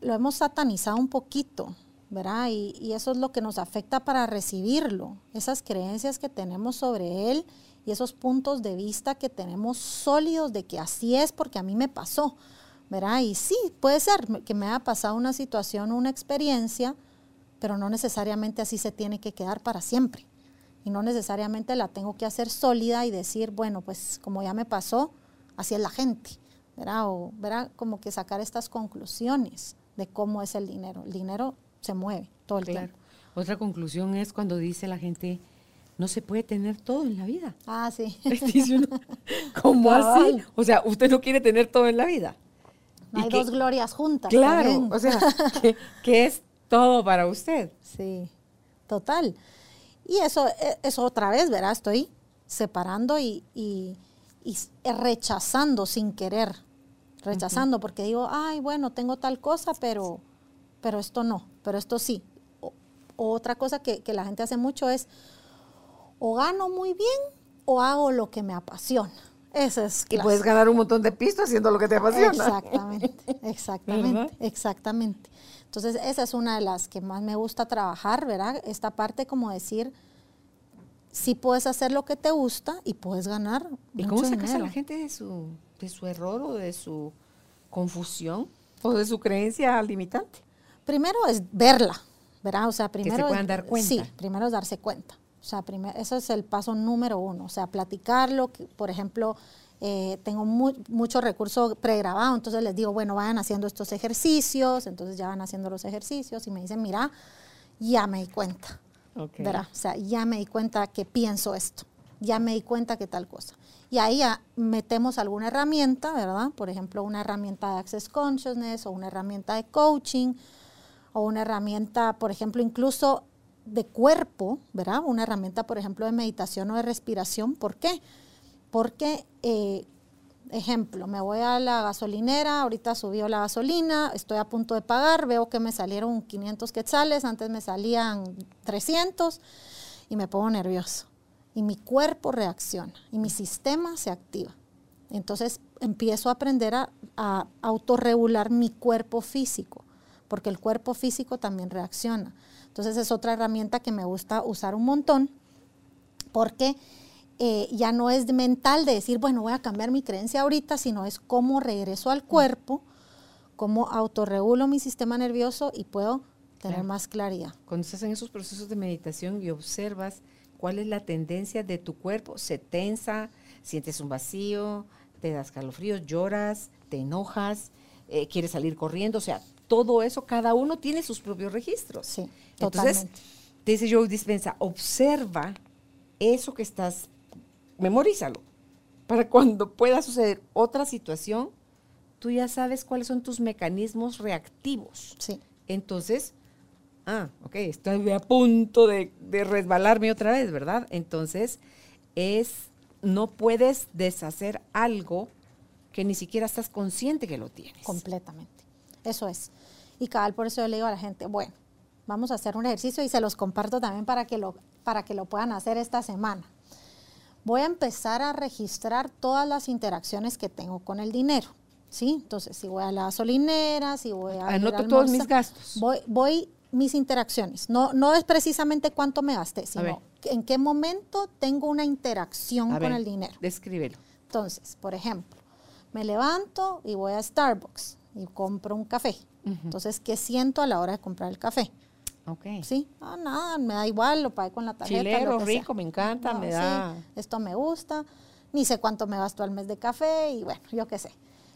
lo hemos satanizado un poquito, ¿verdad? Y, y eso es lo que nos afecta para recibirlo. Esas creencias que tenemos sobre él y esos puntos de vista que tenemos sólidos de que así es porque a mí me pasó, ¿verdad? Y sí, puede ser que me haya pasado una situación, una experiencia, pero no necesariamente así se tiene que quedar para siempre. Y no necesariamente la tengo que hacer sólida y decir, bueno, pues como ya me pasó, así es la gente, ¿verdad? O, ¿verdad? Como que sacar estas conclusiones de cómo es el dinero. El dinero se mueve todo el Claro. tiempo. Otra conclusión es cuando dice la gente, no se puede tener todo en la vida. Ah, sí. ¿Cómo así? O sea, usted no quiere tener todo en la vida. No hay que- dos glorias juntas. Claro, también. o sea, que, que es todo para usted. Sí, total. Y eso, eh, eso otra vez, ¿verdad? Estoy separando y, y- eh, rechazando sin querer. Rechazando porque digo, ay, bueno, tengo tal cosa, pero, pero esto no, pero esto sí. O otra cosa que, que la gente hace mucho es, o gano muy bien o hago lo que me apasiona. Ese es Y puedes ganar un montón de pistas haciendo lo que te apasiona. Exactamente, exactamente, exactamente. Entonces, esa es una de las que más me gusta trabajar, ¿verdad? Esta parte como decir, sí puedes hacer lo que te gusta y puedes ganar ¿Y mucho cómo sacas a dinero. la gente de su, de su error o de su confusión o de su creencia limitante? Primero es verla, ¿verdad? O sea, primero... es- puedan dar cuenta. Sí, primero es darse cuenta. O sea, primero, ese es el paso número uno. O sea, platicarlo, por ejemplo, eh, tengo mu- mucho recurso pregrabado, entonces les digo, bueno, vayan haciendo estos ejercicios, entonces ya van haciendo los ejercicios y me dicen, mira, ya me di cuenta. ¿verdad? O sea, ya me di cuenta que pienso esto, ya me di cuenta que tal cosa. Y ahí ya metemos alguna herramienta, ¿verdad? Por ejemplo, una herramienta de Access Consciousness o una herramienta de coaching o una herramienta, por ejemplo, incluso de cuerpo, ¿verdad? Una herramienta, por ejemplo, de meditación o de respiración. ¿Por qué? Porque, eh, ejemplo, me voy a la gasolinera, ahorita subió la gasolina, estoy a punto de pagar, veo que me salieron 500 quetzales, antes me salían 300 y me pongo nervioso. Y mi cuerpo reacciona y mi sistema se activa. Entonces empiezo a aprender a, a autorregular mi cuerpo físico, porque el cuerpo físico también reacciona. Entonces es otra herramienta que me gusta usar un montón, porque eh, ya no es mental de decir, bueno, voy a cambiar mi creencia ahorita, sino es cómo regreso al cuerpo, cómo autorregulo mi sistema nervioso y puedo tener Claro. más claridad. Cuando estás en esos procesos de meditación y observas cuál es la tendencia de tu cuerpo, se tensa, sientes un vacío, te das calofríos, lloras, te enojas, eh, quieres salir corriendo, o sea, todo eso, cada uno tiene sus propios registros. Sí, totalmente. te dice Joe Dispensa, observa eso que estás, memorízalo, para cuando pueda suceder otra situación, tú ya sabes cuáles son tus mecanismos reactivos. Sí, Entonces, ah, ok, estoy a punto de, de resbalarme otra vez, ¿verdad? Entonces, es, no puedes deshacer algo que ni siquiera estás consciente que lo tienes. completamente. Eso es. Y cabal, por eso yo le digo a la gente, bueno, vamos a hacer un ejercicio y se los comparto también para que lo, para que lo puedan hacer esta semana. Voy a empezar a registrar todas las interacciones que tengo con el dinero. ¿Sí? Entonces, si voy a la gasolinera, si voy a. Anoto todos mis gastos. Voy, voy mis interacciones. No, no es precisamente cuánto me gasté, sino en qué momento tengo una interacción A con ver, el dinero. Descríbelo. Entonces, por ejemplo, me levanto y voy a Starbucks y compro un café. Entonces, ¿qué siento a la hora de comprar el café? Ok. ¿Sí? Ah, nada, me da igual, lo pagué con la tarjeta. Chilero, que sea. rico, me encanta, me sí, da... esto me gusta, ni sé cuánto me gasto al mes de café y bueno, yo qué sé.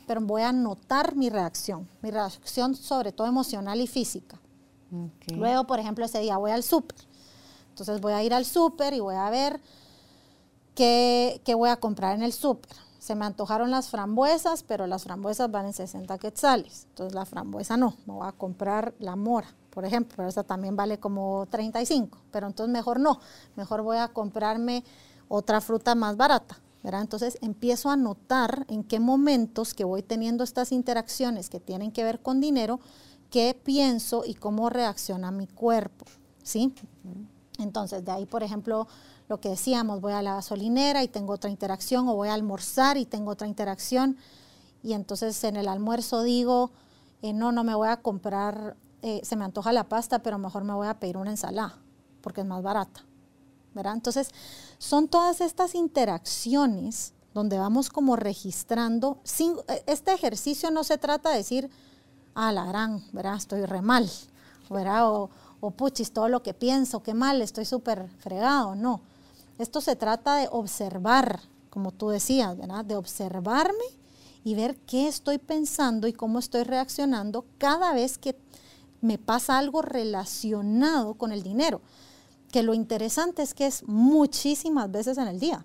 pero voy a notar mi reacción, mi reacción sobre todo emocional y física. Luego, por ejemplo, ese día voy al súper. Entonces voy a ir al súper y voy a ver qué, qué voy a comprar en el súper. Se me antojaron las frambuesas, pero las frambuesas van en 60 quetzales. Entonces la frambuesa no, me voy a comprar la mora, por ejemplo, pero esa también vale como 35. Pero entonces mejor no, mejor voy a comprarme otra fruta más barata. Entonces empiezo a notar en qué momentos que voy teniendo estas interacciones que tienen que ver con dinero, qué pienso y cómo reacciona mi cuerpo, ¿sí? Entonces, de ahí, por ejemplo, lo que decíamos, voy a la gasolinera y tengo otra interacción, o voy a almorzar y tengo otra interacción, y entonces en el almuerzo digo, eh, no, no me voy a comprar, eh, se me antoja la pasta, pero mejor me voy a pedir una ensalada, porque es más barata. Entonces, son todas estas interacciones donde vamos como registrando. Sin, e, este ejercicio no se trata de decir, ah, la gran, ¿verdad? Estoy re mal, ¿verdad? O, o puchis, todo lo que pienso, qué mal, estoy súper fregado. No. Esto se trata de observar, como tú decías, ¿verdad? De observarme y ver qué estoy pensando y cómo estoy reaccionando cada vez que me pasa algo relacionado con el dinero que lo interesante es que es muchísimas veces en el día,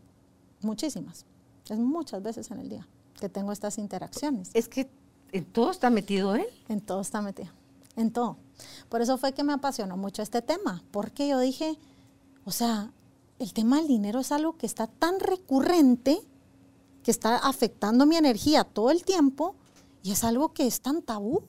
muchísimas, es muchas veces en el día que tengo estas interacciones. Es que en todo está metido él. En todo está metido, en todo. Por eso fue que me apasionó mucho este tema, porque yo dije, o sea, el tema del dinero es algo que está tan recurrente, que está afectando mi energía todo el tiempo, y es algo que es tan tabú,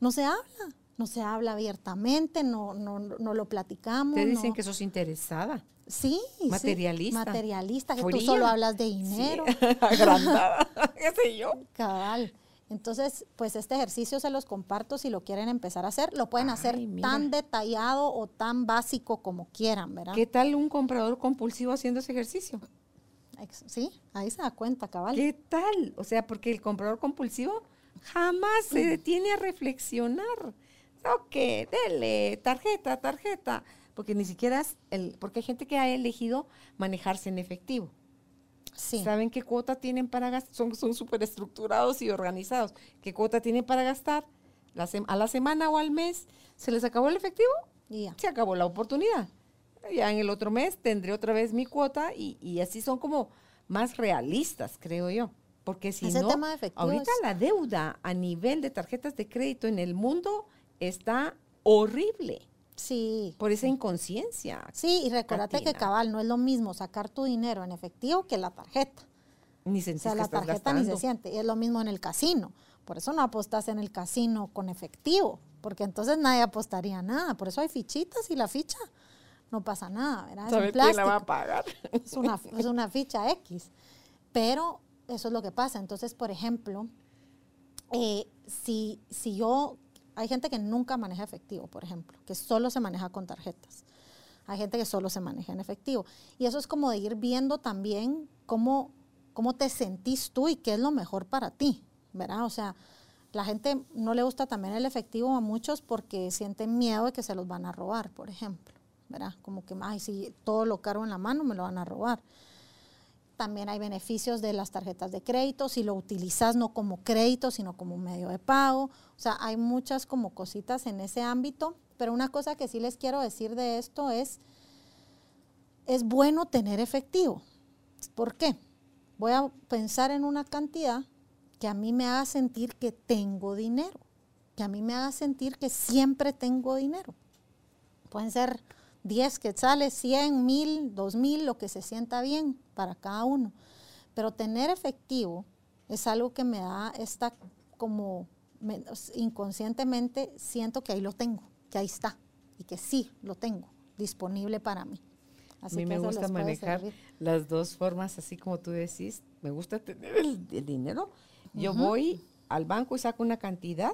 no se habla no se habla abiertamente, no, no, no lo platicamos. Te dicen que sos interesada. Sí, materialista. materialista, que tú solo hablas de dinero. agrandada, qué sé yo. Cabal. Entonces, pues este ejercicio se los comparto si lo quieren empezar a hacer. Lo pueden hacer tan detallado o tan básico como quieran, ¿verdad? ¿Qué tal un comprador compulsivo haciendo ese ejercicio? Sí, ahí se da cuenta, cabal. ¿Qué tal? O sea, porque el comprador compulsivo jamás se detiene a reflexionar ok, dele, tarjeta, tarjeta, porque ni siquiera es el, porque hay gente que ha elegido manejarse en efectivo. Sí. ¿Saben qué cuota tienen para gastar? Son súper estructurados y organizados. ¿Qué cuota tienen para gastar? a la semana o al mes, ¿se les acabó el efectivo? Ya. Se acabó la oportunidad. Ya en el otro mes tendré otra vez mi cuota y, así son como más realistas, creo yo. Porque si no, ahorita la deuda a nivel de tarjetas de crédito en el mundo está horrible. Sí. Por esa inconsciencia. Sí, y recuérdate que cabal, no es lo mismo sacar tu dinero en efectivo que la tarjeta. Ni se o sea, la tarjeta ni se siente. Y es lo mismo en el casino. Por eso no apostas en el casino con efectivo, porque entonces nadie apostaría nada. Por eso hay fichitas y la ficha no pasa nada, ¿verdad? Es quién la va a pagar? Es una, es una ficha X. Pero eso es lo que pasa. Entonces, por ejemplo, eh, si, si yo hay gente que nunca maneja efectivo, por ejemplo, que solo se maneja con tarjetas. Hay gente que solo se maneja en efectivo. Y eso es como de ir viendo también cómo, cómo te sentís tú y qué es lo mejor para ti, ¿verdad? O sea, la gente no le gusta también el efectivo a muchos porque sienten miedo de que se los van a robar, por ejemplo, ¿verdad? Como que, ay, si todo lo cargo en la mano, me lo van a robar. También hay beneficios de las tarjetas de crédito, si lo utilizas no como crédito, sino como medio de pago. O sea, hay muchas como cositas en ese ámbito, pero una cosa que sí les quiero decir de esto es, es bueno tener efectivo. ¿Por qué? Voy a pensar en una cantidad que a mí me haga sentir que tengo dinero, que a mí me haga sentir que siempre tengo dinero. Pueden ser 10 quetzales, 100, 1000, 2000, lo que se sienta bien para cada uno. Pero tener efectivo es algo que me da esta como inconscientemente siento que ahí lo tengo, que ahí está y que sí lo tengo disponible para mí. Así a mí me gusta manejar las dos formas, así como tú decís. Me gusta tener el, dinero. Yo voy al banco y saco una cantidad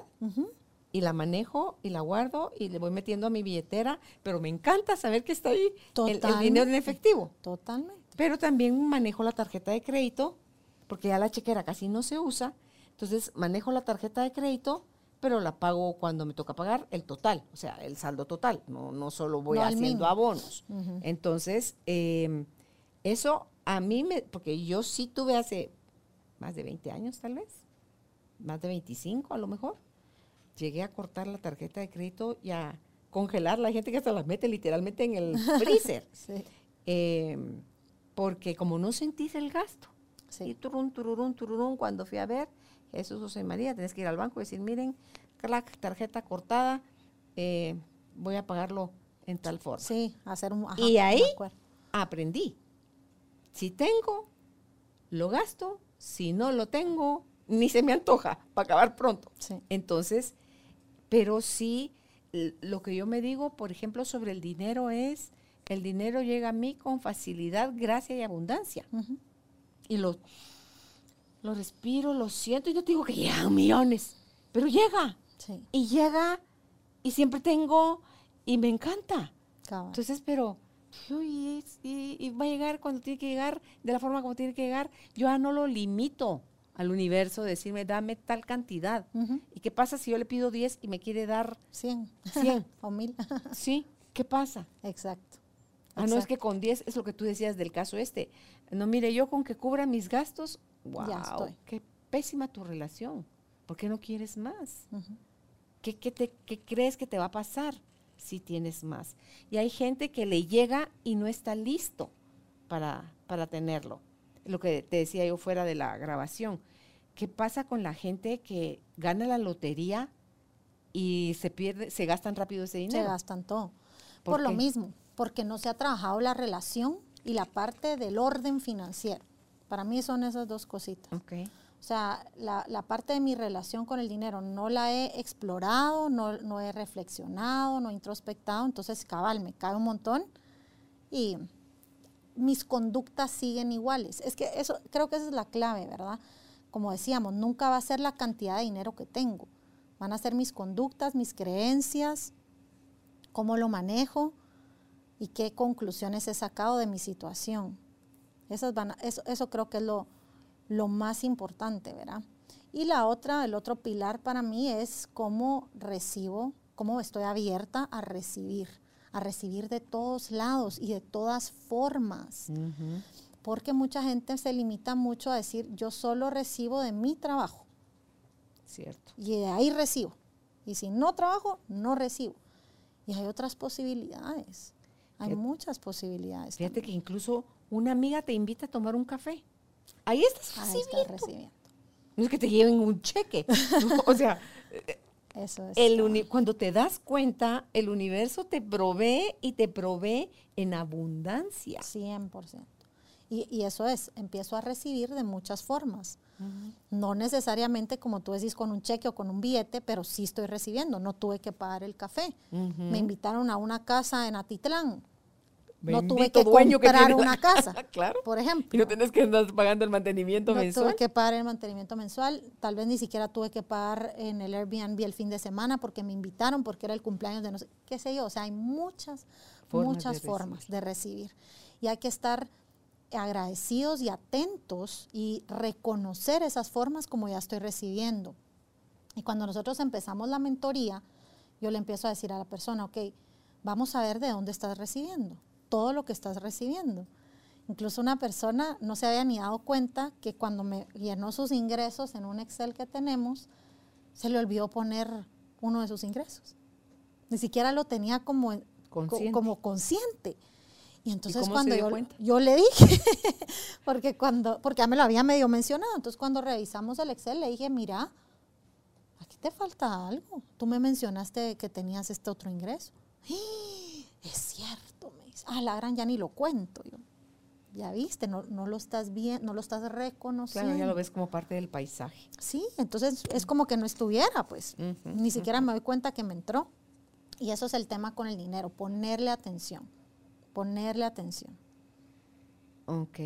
y la manejo y la guardo y le voy metiendo a mi billetera, pero me encanta saber que está ahí el, dinero en efectivo. Totalmente. Pero también manejo la tarjeta de crédito, porque ya la chequera casi no se usa, entonces manejo la tarjeta de crédito, pero la pago cuando me toca pagar el total, o sea, el saldo total, no, no solo voy haciendo abonos. Entonces, em, eso a mí me, porque yo sí tuve hace más de 20 años tal vez, más de 25 a lo mejor. Llegué a cortar la tarjeta de crédito y a congelarla. Hay gente que hasta la mete literalmente en el freezer. Sí. Eh, porque como no sentís el gasto. Sí. Y turun, tururún, tururún, cuando fui a ver, Jesús José María, tenés que ir al banco y decir, miren, clac, tarjeta cortada, eh, voy a pagarlo en tal forma. Sí, hacer un... ajá, Y ahí-. Aprendí. Si tengo, lo gasto. Si no lo tengo, ni se me antoja para acabar pronto. Sí. Entonces, pero sí, lo que yo me digo, por ejemplo, sobre el dinero es, el dinero llega a mí con facilidad, gracia y abundancia. Y lo, lo respiro, lo siento, y no te digo que llegan millones, pero llega. Sí, Y llega, y siempre tengo, y me encanta. cabal. Entonces, pero, uy, y, y- y va a llegar cuando tiene que llegar, de la forma como tiene que llegar, yo ya no lo limito al universo, decirme, dame tal cantidad. ¿Y qué pasa si yo le pido 10 y me quiere dar 100. 100? o 1000. ¿Sí? ¿Qué pasa? Exacto. Ah, no, es que con 10 es lo que tú decías del caso este. No, mire, yo con que cubra mis gastos, wow, Ya estoy. qué pésima tu relación. ¿Por qué no quieres más? ¿Qué, qué te, qué crees que te va a pasar si tienes más? Y hay gente que le llega y no está listo para, para tenerlo. Lo que te decía yo fuera de la grabación. ¿Qué pasa con la gente que gana la lotería y se pierde, se gastan rápido ese Se dinero? gastan todo. ¿Por Por, lo mismo, porque no se ha trabajado la relación y la parte del orden financiero. Para mí son esas dos cositas. O sea, la, la parte de mi relación con el dinero no la he explorado, no, no he reflexionado, no he introspectado, entonces cabal, me cae un montón y mis conductas siguen iguales. Es que eso, creo que esa es la clave, ¿verdad? Como decíamos, nunca va a ser la cantidad de dinero que tengo. Van a ser mis conductas, mis creencias, cómo lo manejo y qué conclusiones he sacado de mi situación. Esas van a- eso, eso creo que es lo, lo más importante, ¿verdad? Y la otra, el otro pilar para mí es cómo recibo, cómo estoy abierta a recibir, a recibir de todos lados y de todas formas. Ujú. Porque mucha gente se limita mucho a decir, yo solo recibo de mi trabajo Cierto. y de ahí recibo. Y si no trabajo, no recibo. Y hay otras posibilidades. Hay Fíjate- muchas posibilidades. Fíjate también. que incluso una amiga te invita a tomar un café. Ahí estás Ahí está recibiendo. recibiendo. No es que te lleven un cheque. O sea, Eso es. el cabal. uni- cuando te das cuenta, el universo te provee y te provee en abundancia. 100%. Y, y eso es, empiezo a recibir de muchas formas. No necesariamente, como tú decís, con un cheque o con un billete, pero sí estoy recibiendo. No tuve que pagar el café. Me invitaron a una casa en Atitlán. No tuve que dueño comprar una casa, claro. por ejemplo. Y no tenés que andar pagando el mantenimiento No mensual. tuve que pagar el mantenimiento mensual, tal vez ni siquiera tuve que pagar en el Airbnb el fin de semana porque me invitaron, porque era el cumpleaños de no sé, qué sé yo, o sea, hay muchas, Formas muchas de formas recibir. de recibir. Y hay que estar agradecidos y atentos y reconocer esas formas como ya estoy recibiendo. Y cuando nosotros empezamos la mentoría, yo le empiezo a decir a la persona, ok, vamos a ver de dónde estás recibiendo, todo lo que estás recibiendo. Incluso una persona no se había ni dado cuenta que cuando me llenó sus ingresos en un Excel que tenemos, se le olvidó poner uno de sus ingresos. Ni siquiera lo tenía como, co- Consciente. como consciente. Y entonces cuando yo, le dije, porque cuando, porque ya me lo había medio mencionado, entonces cuando revisamos el Excel le dije, mira, aquí te falta algo. Tú me mencionaste que tenías este otro ingreso. "Ah, Es cierto. Ah, la gran ya ni lo cuento. Yo, ya viste, no, no lo estás bien, no lo estás reconociendo. Claro, ya lo ves como parte del paisaje. Sí, entonces es como que no estuviera, pues. Ni siquiera me doy cuenta que me entró. Y eso es el tema con el dinero, ponerle atención. Ponerle atención. Ok.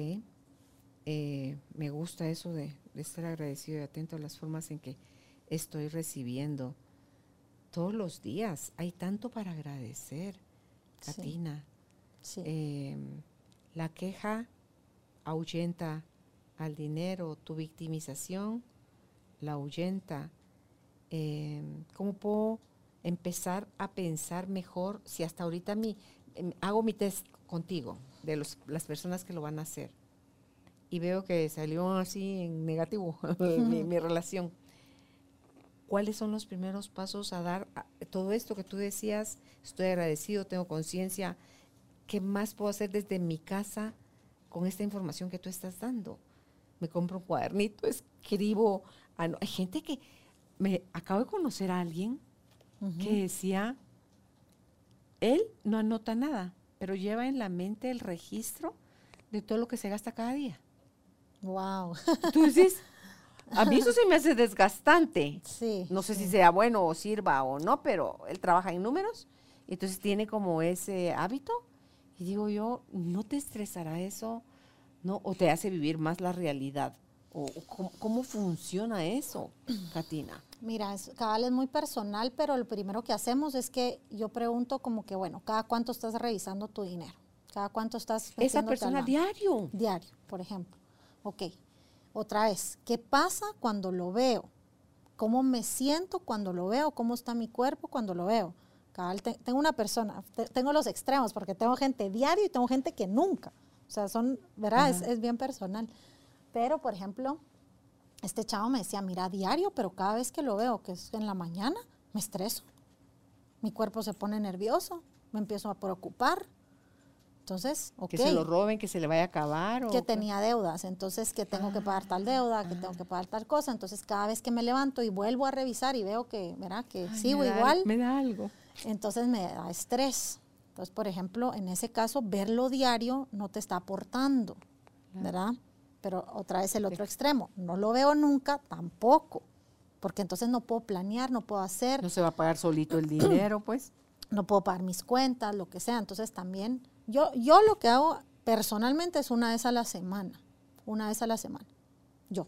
Eh, me gusta eso de, de estar agradecido y atento a las formas en que estoy recibiendo. Todos los días hay tanto para agradecer. Katina. Sí. Eh, la queja ahuyenta al dinero, tu victimización la ahuyenta. Eh, ¿Cómo puedo empezar a pensar mejor si hasta ahorita mi, em, hago mi test contigo de los, las personas que lo van a hacer y veo que salió así en negativo mi, mi relación? ¿cuáles son los primeros pasos a dar a- todo esto que tú decías? Estoy agradecido, tengo conciencia. ¿Qué más puedo hacer desde mi casa con esta información que tú estás dando? Me compro un cuadernito, escribo. Ah, no, Hay gente que me acabo de conocer a alguien que decía, él no anota nada, pero lleva en la mente el registro de todo lo que se gasta cada día. Wow. Entonces, a mí eso se me hace desgastante. Sí. No sé si sea bueno o sirva o no, pero él trabaja en números, y entonces tiene como ese hábito. Y digo yo, ¿no te estresará eso? ¿No? ¿O te hace vivir más la realidad? ¿O, cómo, cómo funciona eso, Katina? Mira, es, cada vez es muy personal, pero lo primero que hacemos es que yo pregunto como que, bueno, ¿cada cuánto estás revisando tu dinero? ¿Cada cuánto estás Esa persona diario. Diario, por ejemplo. Ok. Otra vez, ¿qué pasa cuando lo veo? ¿Cómo me siento cuando lo veo? ¿Cómo está mi cuerpo cuando lo veo? Cabal, te- tengo una persona, te- tengo los extremos, porque tengo gente diario y tengo gente que nunca. O sea, son, ¿verdad? Es, es bien personal. Pero, por ejemplo, este chavo me decía, mira, diario, pero cada vez que lo veo, que es en la mañana, me estreso. Mi cuerpo se pone nervioso, me empiezo a preocupar. Entonces, ok Que se lo roben, que se le vaya a acabar. o que qué. tenía deudas, entonces que tengo que pagar tal deuda, que tengo que pagar tal cosa, entonces cada vez que me levanto y vuelvo a revisar y veo que, ¿verdad? Que Ay, sigo me da- igual, Me da algo. Entonces me da estrés. Entonces, por ejemplo, en ese caso, verlo diario no te está aportando, ¿verdad? Pero otra vez el otro extremo, no lo veo nunca, tampoco, porque entonces no puedo planear, no puedo hacer, No se va a pagar solito el dinero, pues. no puedo pagar mis cuentas, lo que sea. Entonces también, yo, yo lo que hago personalmente es una vez a la semana, una vez a la semana, yo,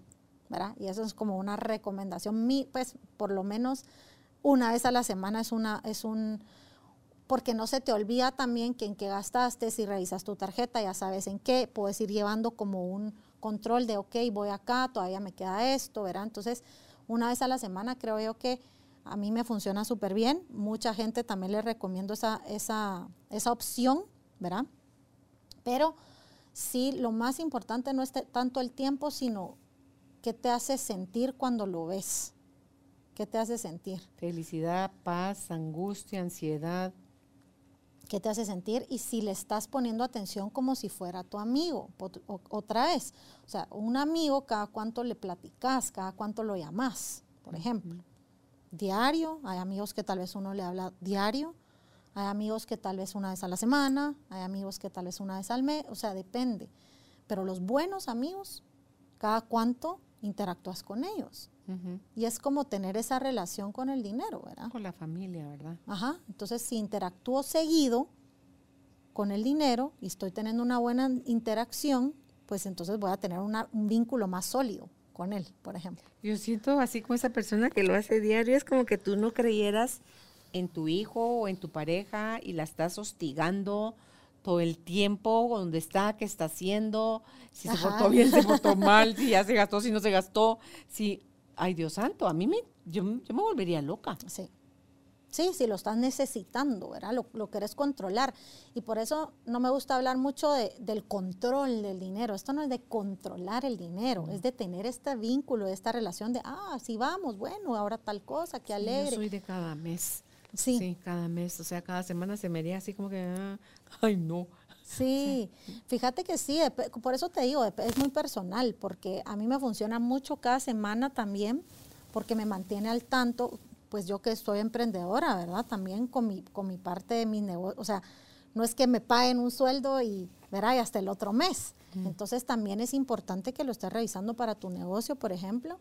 ¿verdad? Y eso es como una recomendación, mi, pues por lo menos una vez a la semana es, una, es un, porque no se te olvida también que en qué gastaste, si revisas tu tarjeta, ya sabes en qué, puedes ir llevando como un control de, ok, voy acá, todavía me queda esto, ¿verdad? Entonces, una vez a la semana creo yo que a mí me funciona súper bien. Mucha gente también le recomiendo esa, esa, esa opción, ¿verdad? Pero sí, lo más importante no es tanto el tiempo, sino qué te hace sentir cuando lo ves. ¿Qué te hace sentir? Felicidad, paz, angustia, ansiedad. ¿Qué te hace sentir? Y si le estás poniendo atención como si fuera tu amigo, o- otra vez. O sea, un amigo, cada cuánto le platicas, cada cuánto lo llamas, por ejemplo. Diario, hay amigos que tal vez uno le habla diario, hay amigos que tal vez una vez a la semana, hay amigos que tal vez una vez al mes, o sea, depende. Pero los buenos amigos, cada cuánto interactúas con ellos. Y es como tener esa relación con el dinero, ¿verdad? Con la familia, ¿verdad? Ajá, entonces si interactúo seguido con el dinero y estoy teniendo una buena interacción, pues entonces voy a tener una- un vínculo más sólido con él, por ejemplo. Yo siento así como esa persona que lo hace diario, es como que tú no creyeras en tu hijo o en tu pareja y la estás hostigando todo el tiempo, dónde está, qué está haciendo, si se portó bien, se portó mal, si ya se gastó, si no se gastó, si, ay Dios santo, a mí me, yo, yo me volvería loca. Sí. Sí, si lo estás necesitando, ¿verdad? Lo, lo querés controlar. Y por eso no me gusta hablar mucho de- del control del dinero. Esto no es de controlar el dinero, es de tener este vínculo, esta relación de, ah, sí vamos, bueno, ahora tal cosa, qué Sí, alegre. Yo soy de cada mes. Sí. cada mes, o sea, cada semana se me haría así como que, ah, ay no. Sí, fíjate que sí, por eso te digo, es muy personal, porque a mí me funciona mucho cada semana también, porque me mantiene al tanto, pues yo que soy emprendedora, ¿verdad? También con mi, con mi parte de mi negocio, o sea, no es que me paguen un sueldo y, ¿verdad? Y hasta el otro mes. Entonces también es importante que lo estés revisando para tu negocio, por ejemplo,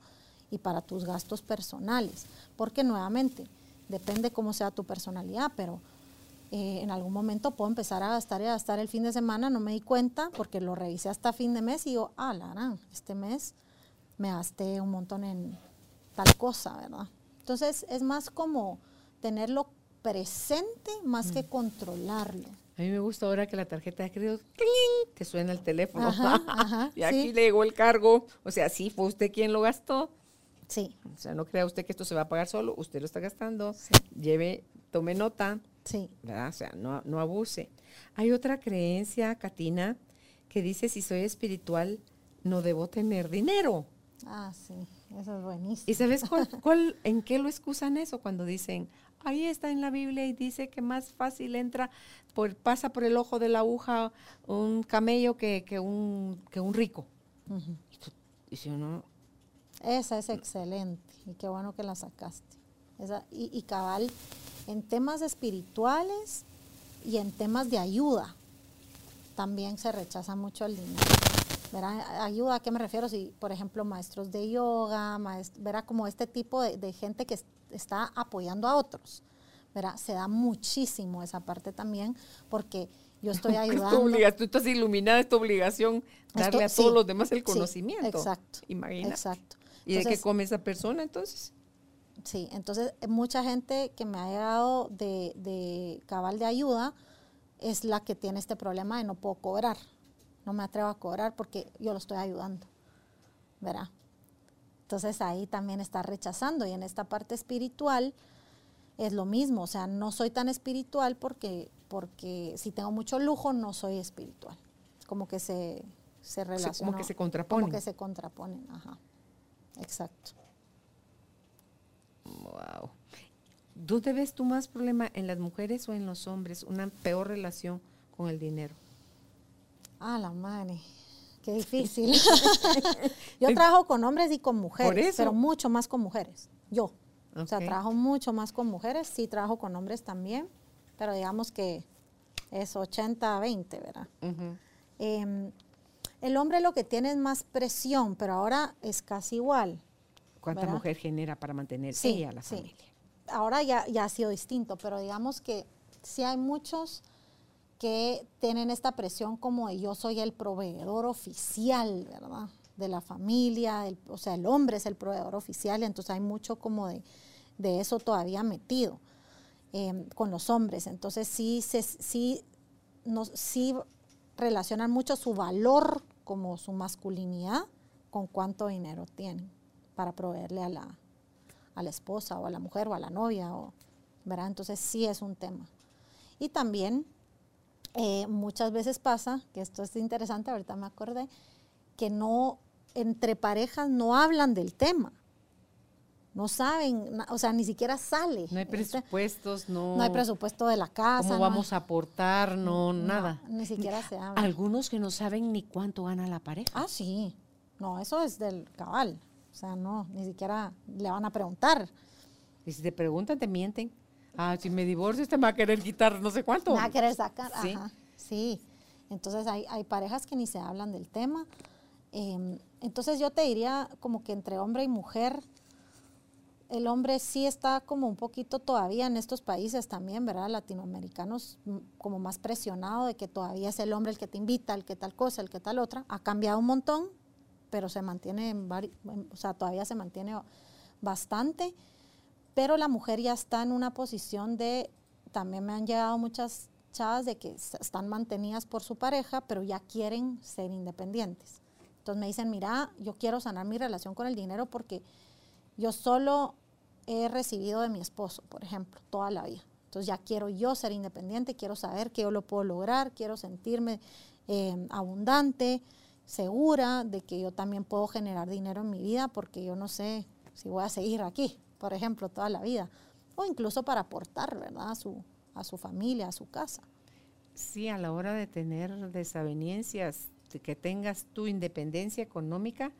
y para tus gastos personales, porque nuevamente, depende cómo sea tu personalidad, pero eh, en algún momento puedo empezar a gastar y a gastar el fin de semana, no me di cuenta porque lo revisé hasta fin de mes y digo, ah, la este mes me gasté un montón en tal cosa, ¿verdad? Entonces es más como tenerlo presente más que controlarlo. A mí me gusta ahora que la tarjeta de crédito ¡cling! te suena el teléfono. Ajá, ajá, y aquí sí. le llegó el cargo. O sea, sí, fue usted quien lo gastó. Sí, O sea, no crea usted que esto se va a pagar solo. Usted lo está gastando. Sí. Lleve, tome nota. Sí. ¿verdad? O sea, no, no abuse. Hay otra creencia, Katina, que dice si soy espiritual no debo tener dinero. Ah, sí. Eso es buenísimo. ¿Y sabes cuál, cuál, en qué lo excusan eso? Cuando dicen, ahí está en la Biblia y dice que más fácil entra, por, pasa por el ojo de la aguja un camello que, que un, que un rico. y, tú, y si uno, Esa es excelente y qué bueno que la sacaste. Esa- y, y cabal, en temas espirituales y en temas de ayuda, también se rechaza mucho el dinero. ¿Verá? Ayuda, ¿a qué me refiero? Si, por ejemplo, maestros de yoga, maest- verá como este tipo de, de gente que es- está apoyando a otros. ¿Verá? Se da muchísimo esa parte también porque yo estoy ayudando. tú estás iluminada, es tu obligación darle a todos sí, los demás el sí, conocimiento. exacto. Imagina. Exacto. ¿Y de qué come esa persona entonces? Sí, entonces eh, mucha gente que me ha llegado de, de cabal de ayuda es la que tiene este problema de no puedo cobrar. No me atrevo a cobrar porque yo lo estoy ayudando. ¿Verá? Entonces ahí también está rechazando y en esta parte espiritual es lo mismo, o sea, no soy tan espiritual porque, porque si tengo mucho lujo no soy espiritual. Como que se, se relaciona. como que se contraponen. Como que se contraponen, ajá. Exacto. Wow. ¿Dónde ves tú más problema en las mujeres o en los hombres? Una peor relación con el dinero. Ah, la madre. Qué difícil. yo trabajo con hombres y con mujeres, pero mucho más con mujeres. Yo. O sea, trabajo mucho más con mujeres. Sí, trabajo con hombres también, pero digamos que es 80-20, ¿verdad? Ujú. Em, el hombre lo que tiene es más presión, pero ahora es casi igual. ¿Cuánta ¿Verdad? mujer genera para mantener Sí, ella la sí. familia? Ahora ya, ya ha sido distinto, pero digamos que sí hay muchos que tienen esta presión como de yo soy el proveedor oficial, ¿verdad? De la familia, el- o sea, el hombre es el proveedor oficial, entonces hay mucho como de, de eso todavía metido eh, con los hombres. Entonces sí, se, sí, nos, sí relacionan mucho su valor como su masculinidad con cuánto dinero tienen para proveerle a la, a la esposa o a la mujer o a la novia, o, ¿verdad? Entonces sí es un tema. Y también eh, muchas veces pasa, que esto es interesante, ahorita me acordé, que no, entre parejas no hablan del tema. No saben, o sea, ni siquiera sale. No hay este- presupuestos, no. no hay presupuesto de la casa. ¿Cómo no vamos hay- a aportar? No, nada. ni siquiera se habla. Algunos que no saben ni cuánto gana la pareja. Ah, sí. No, eso es del cabal. O sea, no, ni siquiera le van a preguntar. Y si te preguntan, te mienten. Ah, si me divorcio, este me va a querer quitar no sé cuánto. Nada querer sacar. Sí. Ajá, sí. Entonces hay, hay parejas que ni se hablan del tema. Eh, entonces yo te diría como que entre hombre y mujer, el hombre sí está como un poquito todavía en estos países también, ¿verdad? Latinoamericanos mm, como más presionado de que todavía es el hombre el que te invita, el que tal cosa, el que tal otra. Ha cambiado un montón, pero se mantiene, en vari- o sea, todavía se mantiene bastante. Pero la mujer ya está en una posición de, también me han llegado muchas chavas de que están mantenidas por su pareja, pero ya quieren ser independientes. Entonces me dicen, mira, yo quiero sanar mi relación con el dinero porque yo solo he recibido de mi esposo, por ejemplo, toda la vida. Entonces ya quiero yo ser independiente, quiero saber que yo lo puedo lograr, quiero sentirme eh, abundante, segura de que yo también puedo generar dinero en mi vida porque yo no sé si voy a seguir aquí, por ejemplo, toda la vida. O incluso para aportar, ¿verdad? A su, a su familia, a su casa. Sí, a la hora de tener desavenencias, de que tengas tu independencia económica,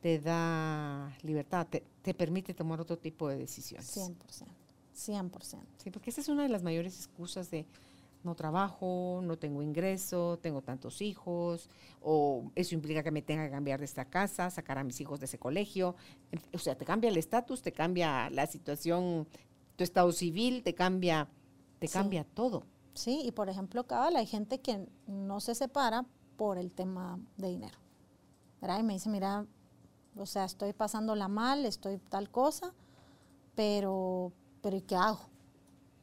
te da libertad, te, te permite tomar otro tipo de decisiones. 100%. 100%. Sí, porque esa es una de las mayores excusas de no trabajo, no tengo ingreso, tengo tantos hijos, o eso implica que me tenga que cambiar de esta casa, sacar a mis hijos de ese colegio. O sea, te cambia el estatus, te cambia la situación, tu estado civil, te cambia, te Sí. cambia todo. Sí, y por ejemplo, cabal, hay gente que no se separa por el tema de dinero. ¿verdad? Y me dice, mira, o sea, estoy pasándola mal, estoy tal cosa, pero, pero ¿y qué hago?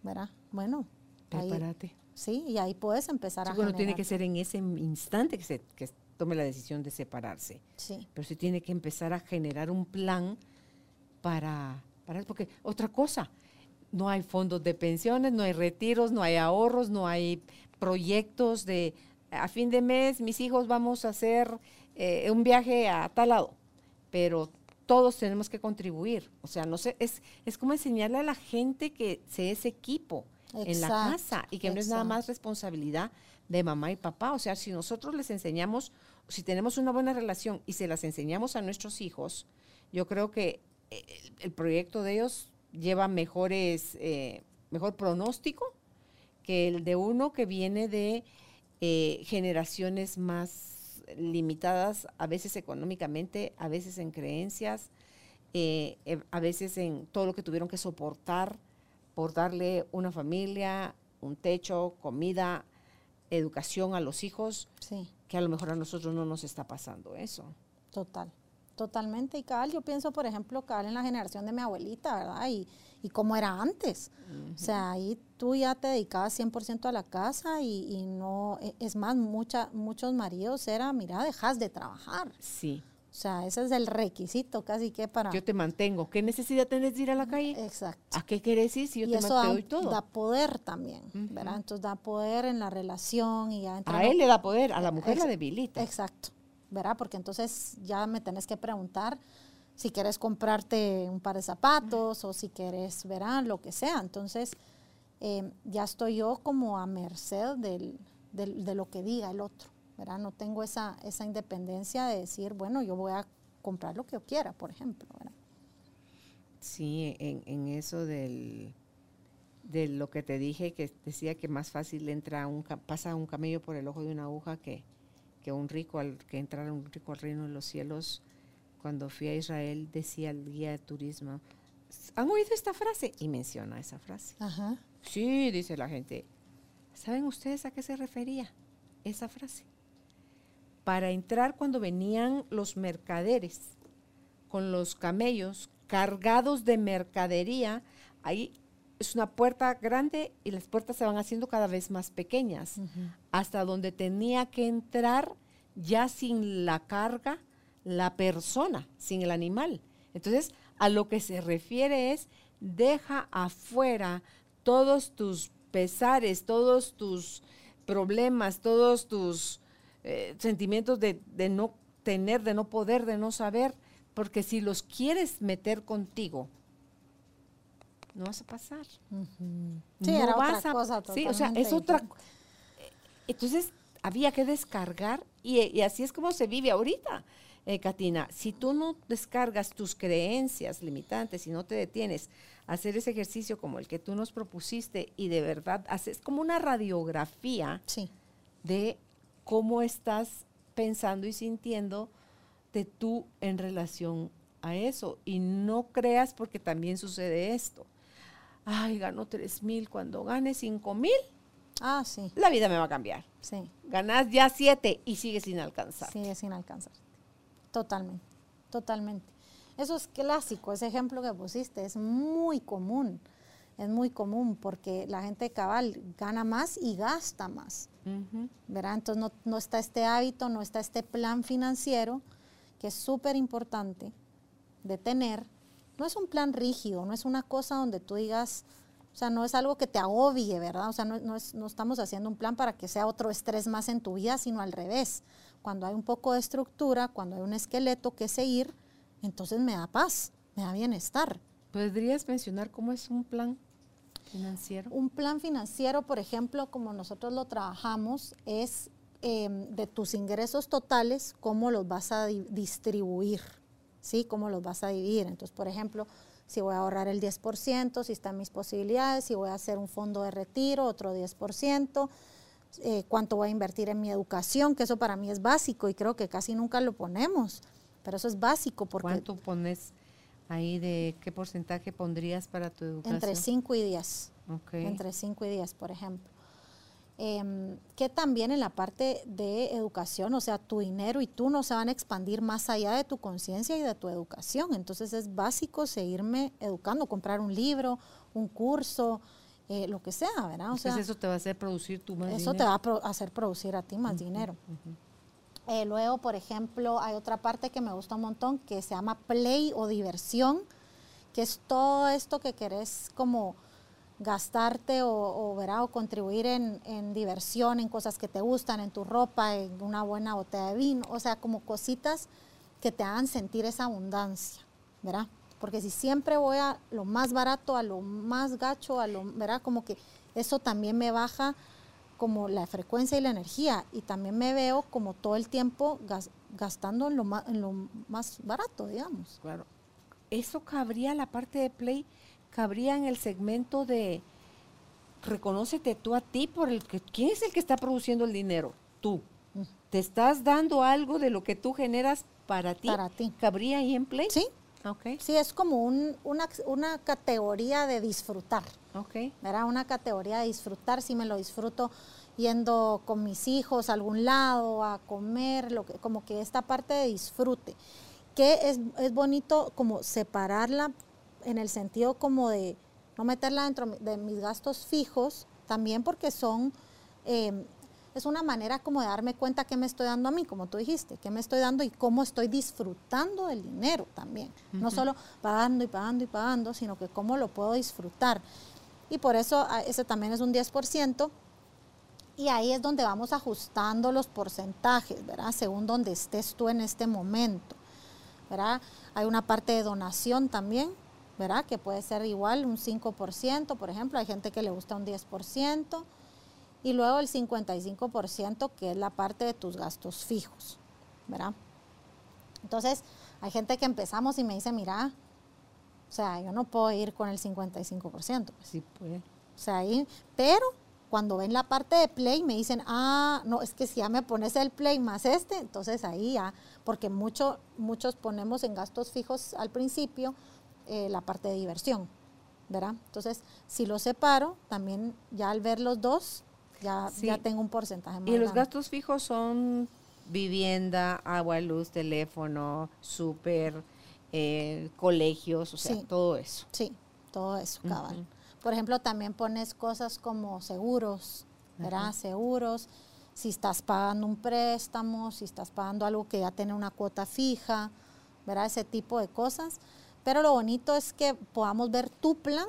¿Verdad? Bueno, ahí- Prepárate. Sí, y ahí puedes empezar Sí, a bueno, tiene que ser en ese instante que se que tome la decisión de separarse. Sí, pero sí tiene que empezar a generar un plan para, para porque otra cosa, no hay fondos de pensiones, no hay retiros, no hay ahorros, no hay proyectos de a fin de mes mis hijos vamos a hacer eh, un viaje a tal lado, pero todos tenemos que contribuir. O sea, no sé, es, es como enseñarle a la gente que se es equipo en la casa y que no es nada más responsabilidad de mamá y papá. O sea, si nosotros les enseñamos, si tenemos una buena relación y se las enseñamos a nuestros hijos, yo creo que eh, el, proyecto de ellos lleva mejores, eh, mejor pronóstico que el de uno que viene de eh, generaciones más limitadas, a veces económicamente, a veces en creencias, a veces en todo lo que tuvieron que soportar por darle una familia, un techo, comida, educación a los hijos, sí. que a lo mejor a nosotros no nos está pasando eso. Total, totalmente. Y cabal, yo pienso, por ejemplo, cabal en la generación de mi abuelita, ¿verdad? Y, y cómo era antes. O sea, ahí tú ya te dedicabas 100% a la casa y, y, no, e, es más, mucha, muchos maridos era, mira, dejas de trabajar. Sí. O sea, ese es el requisito casi que para... Yo te mantengo. ¿Qué necesidad tienes de ir a la calle? Exacto. ¿A qué quieres ir si yo y te eso mantengo da, y todo? da poder también, ¿verdad? Entonces da poder en la relación y ya... A él le da poder, a la mujer la debilita. Exacto, ¿verdad? Porque entonces ya me tenés que preguntar si quieres comprarte un par de zapatos o si quieres, ¿verdad? Lo que sea. Entonces eh, ya estoy yo como a merced del, del, de lo que diga el otro. ¿Verdad? No tengo esa, esa independencia de decir, bueno, yo voy a comprar lo que yo quiera, por ejemplo, ¿verdad? Sí, en, en eso del, de lo que te dije, que decía que más fácil entra un, pasa un camello por el ojo de una aguja que, que un rico, al, que entrar un rico al reino de los cielos. Cuando fui a Israel, decía el guía de turismo, ¿han oído esta frase? Y menciona esa frase. Ajá. Sí, dice la gente. ¿Saben ustedes a qué se refería esa frase? Para entrar cuando venían los mercaderes con los camellos cargados de mercadería. Ahí es una puerta grande y las puertas se van haciendo cada vez más pequeñas, hasta donde tenía que entrar ya sin la carga la persona, sin el animal. Entonces, a lo que se refiere es, deja afuera todos tus pesares, todos tus problemas, todos tus eh, sentimientos de, no tener, de no poder, de no saber, porque si los quieres meter contigo, no vas a pasar. Sí, era otra cosa. Sí, o sea, es otra. Entonces, había que descargar y, así es como se vive ahorita, eh, Katina. Si tú no descargas tus creencias limitantes y no te detienes a hacer ese ejercicio como el que tú nos propusiste y de verdad haces como una radiografía sí. de cómo estás pensando y sintiendo de tú en relación a eso. Y no creas porque también sucede esto. Ay, ganó tres mil, cuando gane cinco mil, ah, sí. la vida me va a cambiar. Sí. Ganas ya siete y sigue sin alcanzar. Sigue sin alcanzar. Totalmente, totalmente. Eso es clásico, ese ejemplo que pusiste es muy común es muy común porque la gente cabal gana más y gasta más. ¿Verdad? Entonces no, no, está este hábito, no está este plan financiero que es súper importante de tener. No es un plan rígido, no es una cosa donde tú digas, o sea, no es algo que te agobie, ¿verdad? O sea, no, no, es, no estamos haciendo un plan para que sea otro estrés más en tu vida, sino al revés. Cuando hay un poco de estructura, cuando hay un esqueleto que seguir, entonces me da paz, me da bienestar. ¿Podrías mencionar cómo es un plan financiero? Un plan financiero, por ejemplo, como nosotros lo trabajamos, es em, de tus ingresos totales, cómo los vas a distribuir, ¿sí? Cómo los vas a dividir. Entonces, por ejemplo, si voy a ahorrar el 10%, si están mis posibilidades, si voy a hacer un fondo de retiro, otro 10%, eh, cuánto voy a invertir en mi educación, que eso para mí es básico y creo que casi nunca lo ponemos, pero eso es básico porque... ¿Cuánto pones ahí de qué porcentaje pondrías para tu educación? Entre 5 y 10. Entre 5 y 10, por ejemplo. Em, que también en la parte de educación, o sea, tu dinero y tú no se van a expandir más allá de tu conciencia y de tu educación. Entonces es básico seguirme educando, comprar un libro, un curso, eh, lo que sea, ¿verdad? O sea, eso te va a hacer producir tu más eso te va a hacer producir a ti más dinero. Eh, luego, por ejemplo, hay otra parte que me gusta un montón que se llama play o diversión, que es todo esto que querés como gastarte o, o, contribuir en, diversión, en cosas que te gustan, en tu ropa, en una buena botella de vino, o sea, como cositas que te hagan sentir esa abundancia, ¿verdad? Porque si siempre voy a lo más barato, a lo más gacho, a lo, ¿verdad? Como que eso también me baja como la frecuencia y la energía y también me veo como todo el tiempo gastando en lo, más, en lo más barato, digamos. Claro. Eso cabría la parte de Play, cabría en el segmento de reconócete tú a ti por el que quién es el que está produciendo el dinero, tú. Te estás dando algo de lo que tú generas para ti. Para ti. ¿Cabría ahí en Play? Sí, Sí, es como una, categoría de disfrutar. Ok. ¿Verdad? Una categoría de disfrutar, si me lo disfruto yendo con mis hijos a algún lado, a comer, lo que, como que esta parte de disfrute. Que es, es bonito como separarla en el sentido como de no meterla dentro de mis gastos fijos, también porque son eh, es una manera como de darme cuenta qué me estoy dando a mí, como tú dijiste, qué me estoy dando y cómo estoy disfrutando del dinero también. No solo pagando y pagando y pagando, sino que cómo lo puedo disfrutar. Y por eso ah, ese también es un 10%. Y ahí es donde vamos ajustando los porcentajes, ¿verdad? Según donde estés tú en este momento, ¿verdad? Hay una parte de donación también, ¿verdad? Que puede ser igual, un 5%, por ejemplo. Hay gente que le gusta un 10% y luego el 55% que es la parte de tus gastos fijos, ¿verdad? Entonces, hay gente que empezamos y me dice, mira, o sea, yo no puedo ir con el 55%. Pues. Sí puede. O sea, ahí, pero cuando ven la parte de play me dicen, ah, no, es que si ya me pones el play más este, entonces ahí ya, porque mucho, muchos ponemos en gastos fijos al principio eh, la parte de diversión, ¿verdad? Entonces, si lo separo, también ya al ver los dos, ya, tengo un porcentaje más. Y los gastos fijos son vivienda, agua, luz, teléfono, súper, eh, colegios, o sea, todo eso. Sí, todo eso, cabal. Por ejemplo, también pones cosas como seguros, ¿verdad? Seguros, si estás pagando un préstamo, si estás pagando algo que ya tiene una cuota fija, ¿verdad? Ese tipo de cosas. Pero lo bonito es que podamos ver tu plan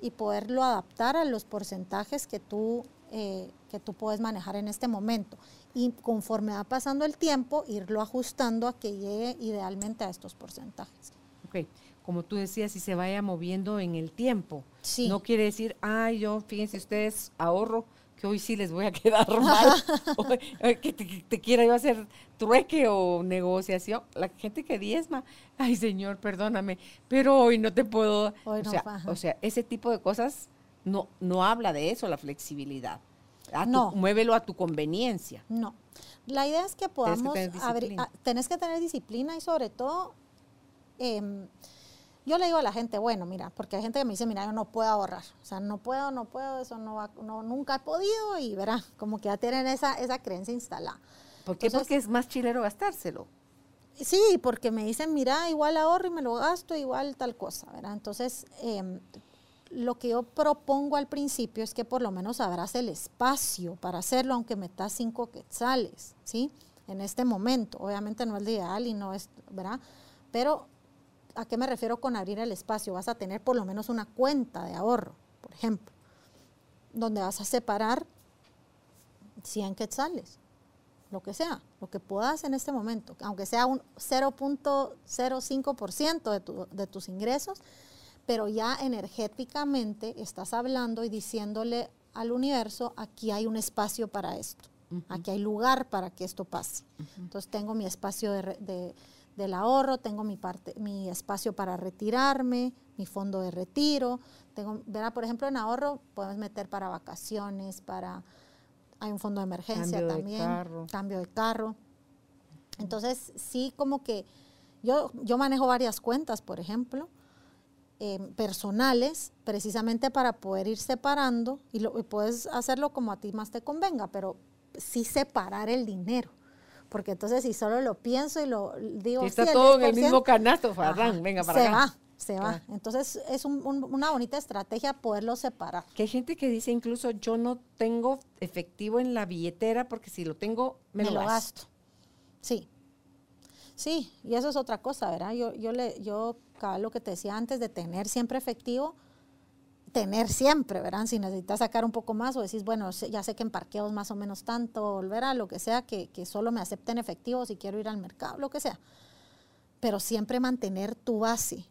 y poderlo adaptar a los porcentajes que tú eh, que tú puedes manejar en este momento. Y conforme va pasando el tiempo, irlo ajustando a que llegue idealmente a estos porcentajes. Ok, como tú decías, si se vaya moviendo en el tiempo. Sí. No quiere decir, ay, yo, fíjense ustedes, ahorro, que hoy sí les voy a quedar mal, o, que te, quiera yo hacer trueque o negociación. La gente que diezma, ay Señor, perdóname, pero hoy no te puedo. Hoy o, sea, o sea, ese tipo de cosas no, no habla de eso, la flexibilidad. no. muévelo a tu conveniencia. No. La idea es que podamos abrir, ah, tenés que tener disciplina y sobre todo, em, yo le digo a la gente, bueno, mira, porque hay gente que me dice, mira, yo no puedo ahorrar, o sea, no puedo, no puedo, eso no, va, no nunca he podido y verá, como que ya tienen esa, esa creencia instalada. ¿Por qué? porque es más chilero gastárselo. Sí, porque me dicen, mira, igual ahorro y me lo gasto, igual tal cosa, ¿verdad? Entonces, eh, lo que yo propongo al principio es que por lo menos abras el espacio para hacerlo, aunque metas cinco quetzales, ¿sí? En este momento. Obviamente no es lo ideal y no es, ¿verdad? Pero, ¿a qué me refiero con abrir el espacio? Vas a tener por lo menos una cuenta de ahorro, por ejemplo, donde vas a separar 100 quetzales, lo que sea, lo que puedas en este momento, aunque sea un 0.05% de, tu, de tus ingresos, pero ya energéticamente estás hablando y diciéndole al universo, aquí hay un espacio para esto, aquí hay lugar para que esto pase. Entonces tengo mi espacio de, del ahorro, tengo mi, parte, mi espacio para retirarme, mi fondo de retiro, tengo, verá, por ejemplo, en ahorro puedes meter para vacaciones, para, hay un fondo de emergencia también, cambio de carro. Entonces, sí, como que yo, yo manejo varias cuentas, por ejemplo, Em, personales precisamente para poder ir separando y, lo, puedes hacerlo como a ti más te convenga, pero sí separar el dinero. Porque entonces si solo lo pienso y lo digo... está todo en el mismo canasto, venga para se acá. Va, se va. Entonces es una bonita estrategia poderlo separar. Que hay gente que dice incluso yo no tengo efectivo en la billetera porque si lo tengo me, lo, gasto. Sí, Sí, y eso es otra cosa, ¿verdad? Yo, yo, le, yo lo que te decía antes de tener siempre efectivo, tener siempre, ¿verdad? Si necesitas sacar un poco más o decís, bueno, ya sé que en parqueos más o menos tanto, volver a lo que sea, que, que solo me acepten efectivo si quiero ir al mercado, lo que sea. pero siempre mantener tu base.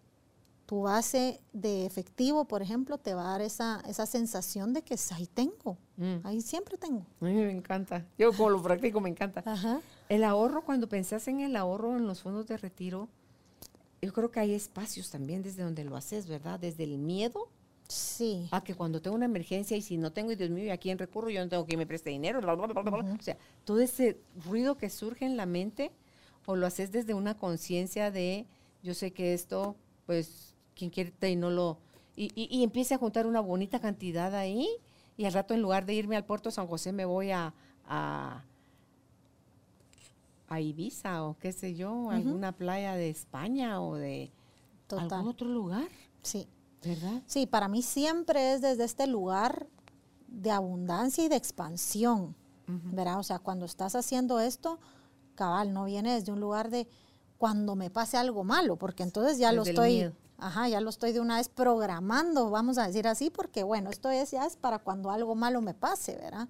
Tu base de efectivo, por ejemplo, te va a dar esa, esa sensación de que ahí tengo, Mm. ahí siempre tengo. Me encanta. Yo como lo practico me encanta. Ajá. El ahorro, cuando pensás en el ahorro en los fondos de retiro, yo creo que hay espacios también desde donde lo haces, ¿verdad? Desde el miedo Sí. a que cuando tengo una emergencia y si no tengo, y Dios mío, ¿y a quién recurro? Yo no tengo que me preste dinero. bla, bla, bla, bla. O sea, todo ese ruido que surge en la mente, o lo haces desde una conciencia de, yo sé que esto, pues, quien quiere y no lo... Y, y, y empiece a juntar una bonita cantidad ahí, y al rato en lugar de irme al puerto San José me voy a... a a Ibiza o qué sé yo, alguna playa de España o de Total. algún otro lugar, Sí. ¿verdad? Sí, para mí siempre es desde este lugar de abundancia y de expansión, ¿verdad? O sea, cuando estás haciendo esto, cabal, no viene desde un lugar de cuando me pase algo malo, porque entonces ya lo Desde estoy, ajá, ya lo estoy de una vez programando, vamos a decir así, porque bueno, esto es ya es para cuando algo malo me pase, ¿verdad?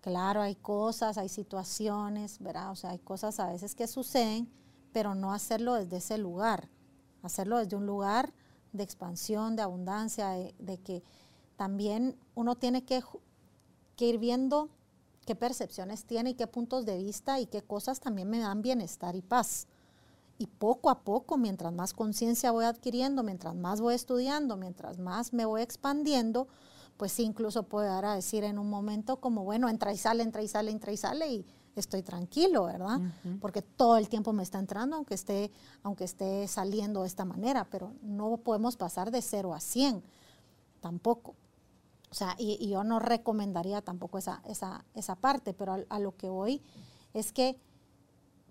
Claro, hay cosas, hay situaciones, ¿verdad? O sea, hay cosas a veces que suceden, pero no hacerlo desde ese lugar, hacerlo desde un lugar de expansión, de abundancia, de, que también uno tiene que, que ir viendo qué percepciones tiene y qué puntos de vista y qué cosas también me dan bienestar y paz. Y poco a poco, mientras más conciencia voy adquiriendo, mientras más voy estudiando, mientras más me voy expandiendo, pues sí, incluso puedo dar a decir en un momento como, bueno, entra y sale, entra y sale, entra y sale y estoy tranquilo, ¿verdad? Porque todo el tiempo me está entrando, aunque esté, aunque esté saliendo de esta manera, pero no podemos pasar de 0 a 100, tampoco. O sea, y, y yo no recomendaría tampoco esa, esa, esa parte, pero a, a lo que voy es que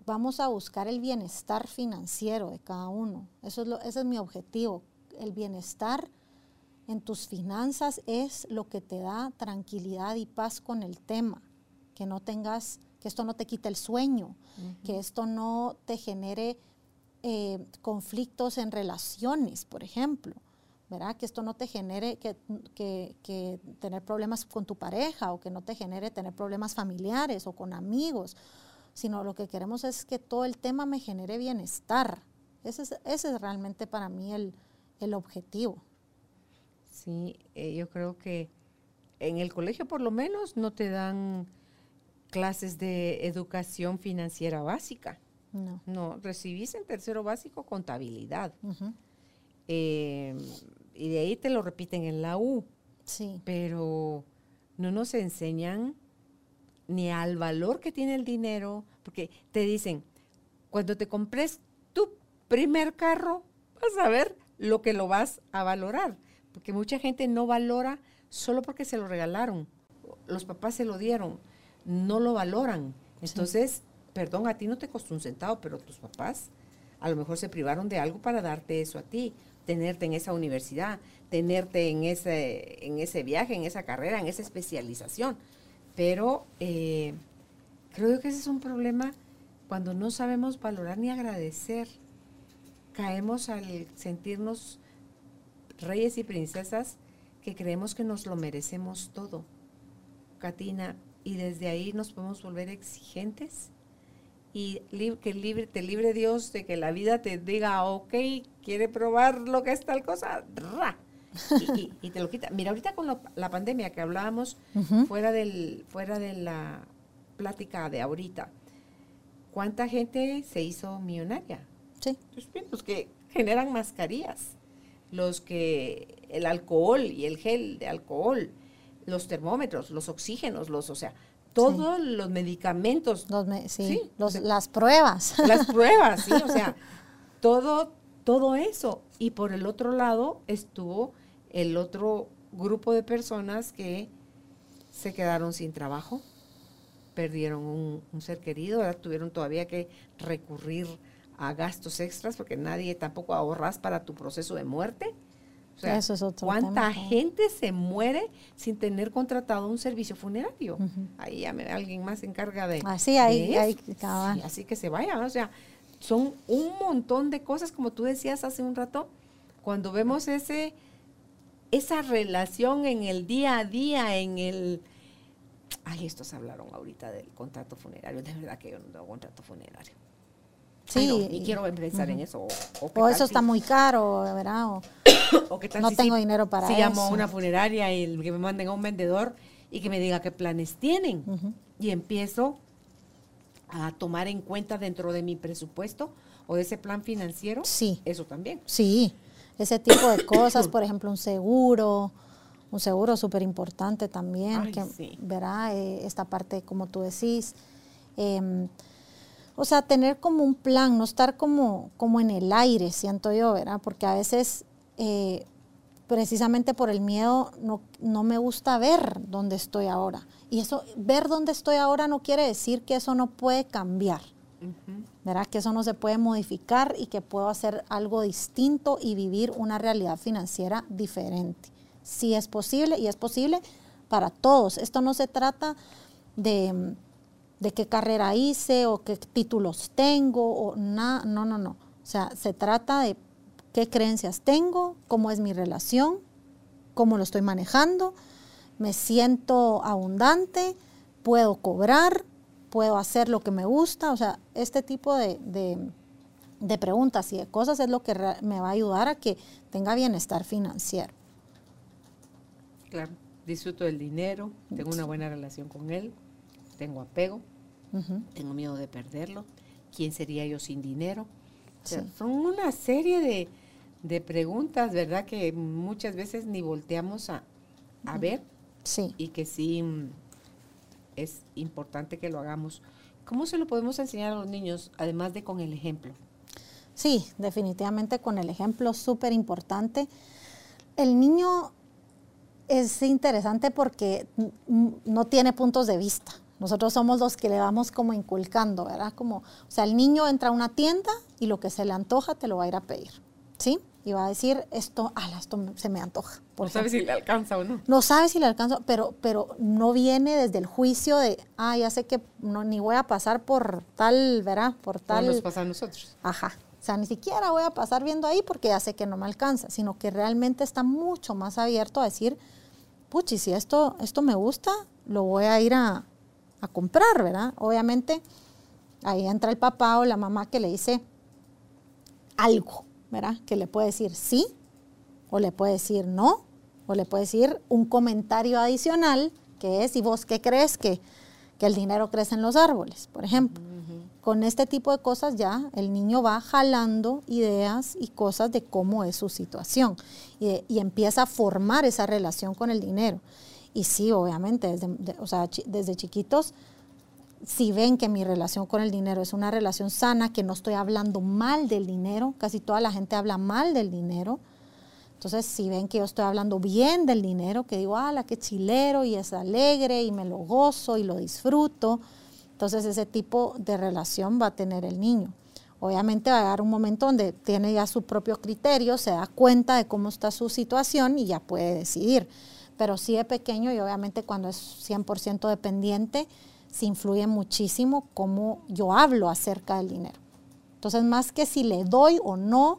vamos a buscar el bienestar financiero de cada uno. Eso es lo, ese es mi objetivo. El bienestar en tus finanzas es lo que te da tranquilidad y paz con el tema. Que no tengas, que esto no te quite el sueño, que esto no te genere eh, conflictos en relaciones, por ejemplo. ¿verdad? Que esto no te genere que, que- que tener problemas con tu pareja o que no te genere tener problemas familiares o con amigos, sino lo que queremos es que todo el tema me genere bienestar. Ese es, ese es realmente para mí el, el objetivo. Sí, eh, yo creo que en el colegio por lo menos no te dan clases de educación financiera básica. No. No, recibís en tercero básico contabilidad. Eh, y de ahí te lo repiten en la U, Sí, pero no nos enseñan ni al valor que tiene el dinero, porque te dicen, cuando te compres tu primer carro, vas a ver lo que lo vas a valorar, porque mucha gente no valora solo porque se lo regalaron, los papás se lo dieron, no lo valoran. Entonces, perdón, a ti no te costó un centavo, pero tus papás a lo mejor se privaron de algo para darte eso a ti, tenerte en esa universidad, tenerte en ese, en ese viaje, en esa carrera, en esa especialización. Pero eh, creo que ese es un problema cuando no sabemos valorar ni agradecer. Caemos al sentirnos reyes y princesas que creemos que nos lo merecemos todo. Katina, y desde ahí nos podemos volver exigentes y que libre, te libre Dios de que la vida te diga, ok, quiere probar lo que es tal cosa, ¡ra! Y, y- y te lo quita. Mira, ahorita con lo- la pandemia que hablábamos fuera, del, fuera de la plática de ahorita, ¿cuánta gente se hizo millonaria? sí, Pues bien, que generan mascarillas, los que el alcohol y el gel de alcohol, los termómetros, los oxígenos, los, o sea, todos los medicamentos, los me- sí, Sí, los- las pruebas. las pruebas, sí, o sea, todo, todo eso. Y por el otro lado estuvo el otro grupo de personas que se quedaron sin trabajo, perdieron un, un ser querido, tuvieron todavía que recurrir a gastos extras porque nadie tampoco ahorras para tu proceso de muerte. O sea, Eso es otro ¿cuánta tema, gente se muere sin tener contratado un servicio funerario? Ahí ya me- alguien más se encarga de... Así, ahí- de ahí, cabal. Sí, así que se vaya, o sea, son un montón de cosas, como tú decías hace un rato, cuando vemos ese, esa relación en el día a día, en el... Ay, estos hablaron ahorita del contrato funerario, de verdad que yo no tengo contrato funerario. No, Sí. y quiero empezar en eso. O, eso si- está muy caro, ¿verdad? O- o qué tal no si tengo dinero para si llamo a una funeraria y que me manden a un vendedor y que me diga qué planes tienen. Y empiezo a tomar en cuenta dentro de mi presupuesto o de ese plan financiero. Sí. Eso también. Sí, ese tipo de cosas, por ejemplo, un seguro, un seguro súper importante también, Ay, que sí. verá eh, esta parte, como tú decís. em, o sea, tener como un plan, no estar como, como en el aire, siento yo, ¿verdad? Porque a veces, eh, precisamente por el miedo, no, no me gusta ver dónde estoy ahora. Y eso, ver dónde estoy ahora no quiere decir que eso no puede cambiar. ¿verdad? Que eso no se puede modificar y que puedo hacer algo distinto y vivir una realidad financiera diferente. Si es posible, y es posible para todos. Esto no se trata de, de qué carrera hice o qué títulos tengo o nada, no, no, no. O sea, se trata de qué creencias tengo, cómo es mi relación, cómo lo estoy manejando, me siento abundante, puedo cobrar, puedo hacer lo que me gusta, o sea, este tipo de, de- de preguntas y de cosas es lo que me va a ayudar a que tenga bienestar financiero. Claro. Disfruto del dinero, tengo una buena relación con él, tengo apego, Tengo miedo de perderlo. ¿Quién sería yo sin dinero? O sea, Sí. Son una serie de, de preguntas, ¿verdad? Que muchas veces ni volteamos a, a ver Sí, y que sí mm, es importante que lo hagamos. ¿Cómo se lo podemos enseñar a los niños, además de con el ejemplo? sí, definitivamente con el ejemplo súper importante. El niño es interesante porque no tiene puntos de vista. Nosotros somos los que le vamos como inculcando, ¿verdad? Como, o sea, el niño entra a una tienda y lo que se le antoja te lo va a ir a pedir, ¿sí? Y va a decir, esto, ala, esto se me antoja. por No sabes si le alcanza o no. no sabe si le alcanza, pero, pero no viene desde el juicio de, ah, ya sé que no, ni voy a pasar por tal, ¿verdad? Por ¿Cómo tal. nos pasa a nosotros? Ajá. O sea, ni siquiera voy a pasar viendo ahí porque ya sé que no me alcanza, sino que realmente está mucho más abierto a decir, puchi, si esto, esto me gusta, lo voy a ir a, a comprar, ¿verdad? Obviamente, ahí entra el papá o la mamá que le dice algo, ¿verdad? Que le puede decir sí, o le puede decir no, o le puede decir un comentario adicional, que es, ¿y vos qué crees que, que el dinero crece en los árboles, por ejemplo? Con este tipo de cosas ya el niño va jalando ideas y cosas de cómo es su situación y, de- y empieza a formar esa relación con el dinero. Y sí, obviamente, desde, de- o sea, desde chiquitos, si ven que mi relación con el dinero es una relación sana, que no estoy hablando mal del dinero, casi toda la gente habla mal del dinero, entonces, si ven que yo estoy hablando bien del dinero, que digo, ala, qué chilero, y es alegre, y me lo gozo, y lo disfruto, entonces ese tipo de relación va a tener el niño. Obviamente va a llegar un momento donde tiene ya su propio criterio, se da cuenta de cómo está su situación y ya puede decidir. Pero sí de pequeño y obviamente cuando es 100% dependiente, se influye muchísimo cómo yo hablo acerca del dinero. Entonces, más que si le doy o no,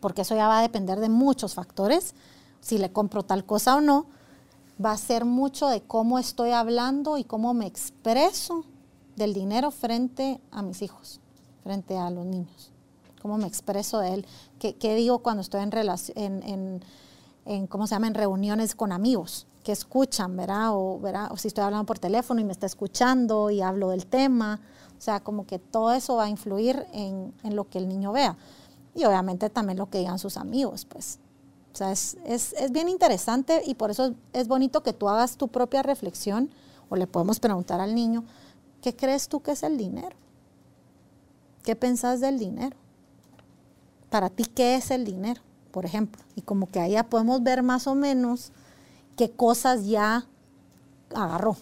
porque eso ya va a depender de muchos factores, si le compro tal cosa o no, va a ser mucho de cómo estoy hablando y cómo me expreso del dinero frente a mis hijos, frente a los niños, cómo me expreso de él, qué, qué digo cuando estoy en, relac- en, en, en, ¿cómo se llama?, en reuniones con amigos, que escuchan, ¿verdad? O, ¿verdad? o si estoy hablando por teléfono y me está escuchando y hablo del tema, o sea, como que todo eso va a influir en, lo que el niño vea. Y obviamente también lo que digan sus amigos, pues. O sea, es, es, bien interesante y por eso es, es bonito que tú hagas tu propia reflexión o le podemos preguntar al niño, ¿qué crees tú que es el dinero? ¿Qué pensás del dinero? Para ti, ¿qué es el dinero? Por ejemplo. Y como que ahí ya podemos ver más o menos qué cosas ya agarró,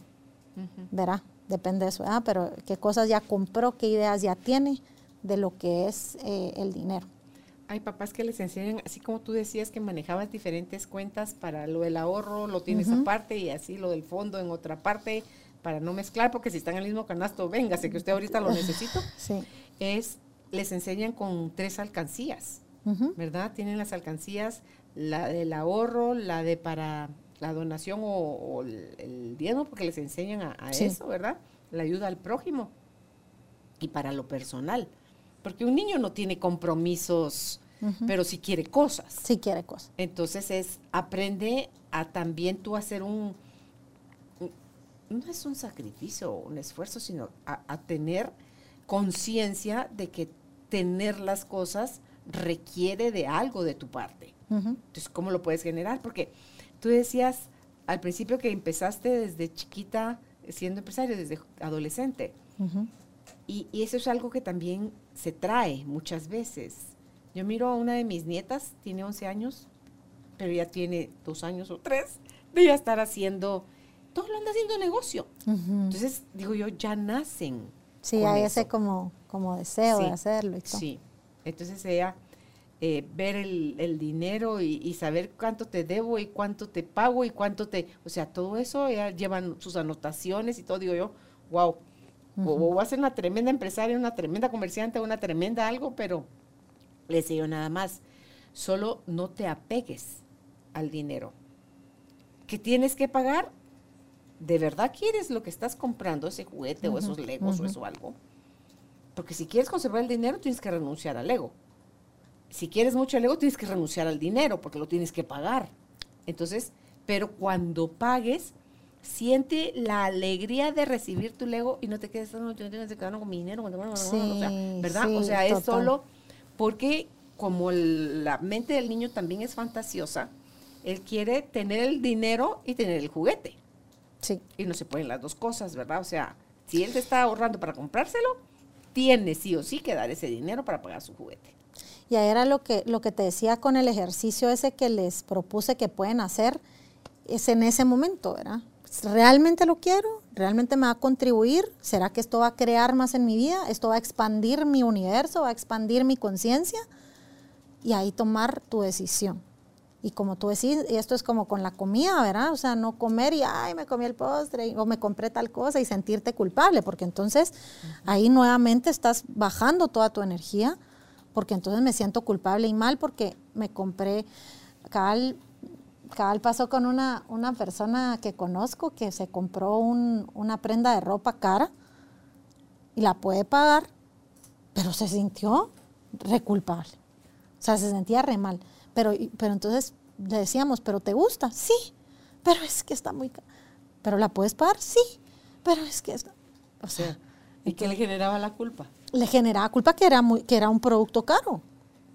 ¿verdad? Depende de eso, ¿verdad? Pero qué cosas ya compró, qué ideas ya tiene de lo que es eh, el dinero. Hay papás que les enseñan, así como tú decías que manejabas diferentes cuentas para lo del ahorro, lo tienes aparte y así lo del fondo en otra parte para no mezclar, porque si están en el mismo canasto, véngase que usted ahorita lo necesito. Sí. Es, les enseñan con tres alcancías, ¿verdad? Tienen las alcancías, la del ahorro, la de para la donación o, o el, el diezmo, porque les enseñan a, a Sí. eso, ¿verdad? La ayuda al prójimo y para lo personal. Porque un niño no tiene compromisos, pero sí quiere cosas. Sí quiere cosas. Entonces es, aprende a también tú hacer un, no es un sacrificio o un esfuerzo, sino a, tener conciencia de que tener las cosas requiere de algo de tu parte. Entonces, ¿cómo lo puedes generar? Porque tú decías al principio que empezaste desde chiquita siendo empresario, desde adolescente. y, y, eso es algo que también se trae muchas veces. Yo miro a una de mis nietas, tiene 11 años, pero ya tiene dos años o tres de ya estar haciendo todo lo anda haciendo negocio. Entonces, digo yo, ya nacen. Sí, hay ese como, como deseo de hacerlo y todo. Sí, entonces ella, eh, ver el, dinero y, saber cuánto te debo y cuánto te pago y cuánto te, o sea, todo eso, ella llevan sus anotaciones y todo, digo yo, wow, o, va a ser una tremenda empresaria, una tremenda comerciante, una tremenda algo, pero les digo nada más, solo no te apegues al dinero. ¿Que tienes que pagar? ¿de verdad quieres lo que estás comprando, ese juguete o esos legos o eso algo? Porque si quieres conservar el dinero, tienes que renunciar al ego. Si quieres mucho el ego, tienes que renunciar al dinero porque lo tienes que pagar. Entonces, pero cuando pagues, siente la alegría de recibir tu Lego y no te quedes, no, yo tengo que quedar con mi dinero, ¿verdad? o sea, es solo porque como la mente del niño también es fantasiosa, él quiere tener el dinero y tener el juguete. Sí. Y no se pueden las dos cosas, ¿verdad? O sea, si él te está ahorrando para comprárselo, tiene sí o sí que dar ese dinero para pagar su juguete. Y ahí era lo que, lo que te decía con el ejercicio ese que les propuse que pueden hacer, es en ese momento, ¿verdad? ¿Realmente lo quiero? ¿Realmente me va a contribuir? ¿Será que esto va a crear más en mi vida? ¿Esto va a expandir mi universo? ¿Va a expandir mi conciencia? Y ahí tomar tu decisión. Y como tú decís, esto es como con la comida, ¿verdad? O sea, no comer y, ay, me comí el postre o me compré tal cosa y sentirte culpable, porque entonces ahí nuevamente estás bajando toda tu energía, porque entonces me siento culpable y mal porque me compré, cabal, cabal pasó con una, una persona que conozco que se compró una prenda de ropa cara y la puede pagar, pero se sintió reculpable. O sea, se sentía re mal. Pero, pero entonces le decíamos, ¿pero te gusta? Sí, pero es que está muy... ¿Pero la puedes pagar? Sí, pero es que... Está, o sea, ¿y qué le generaba la culpa? Le generaba culpa que era, muy, que era un producto caro.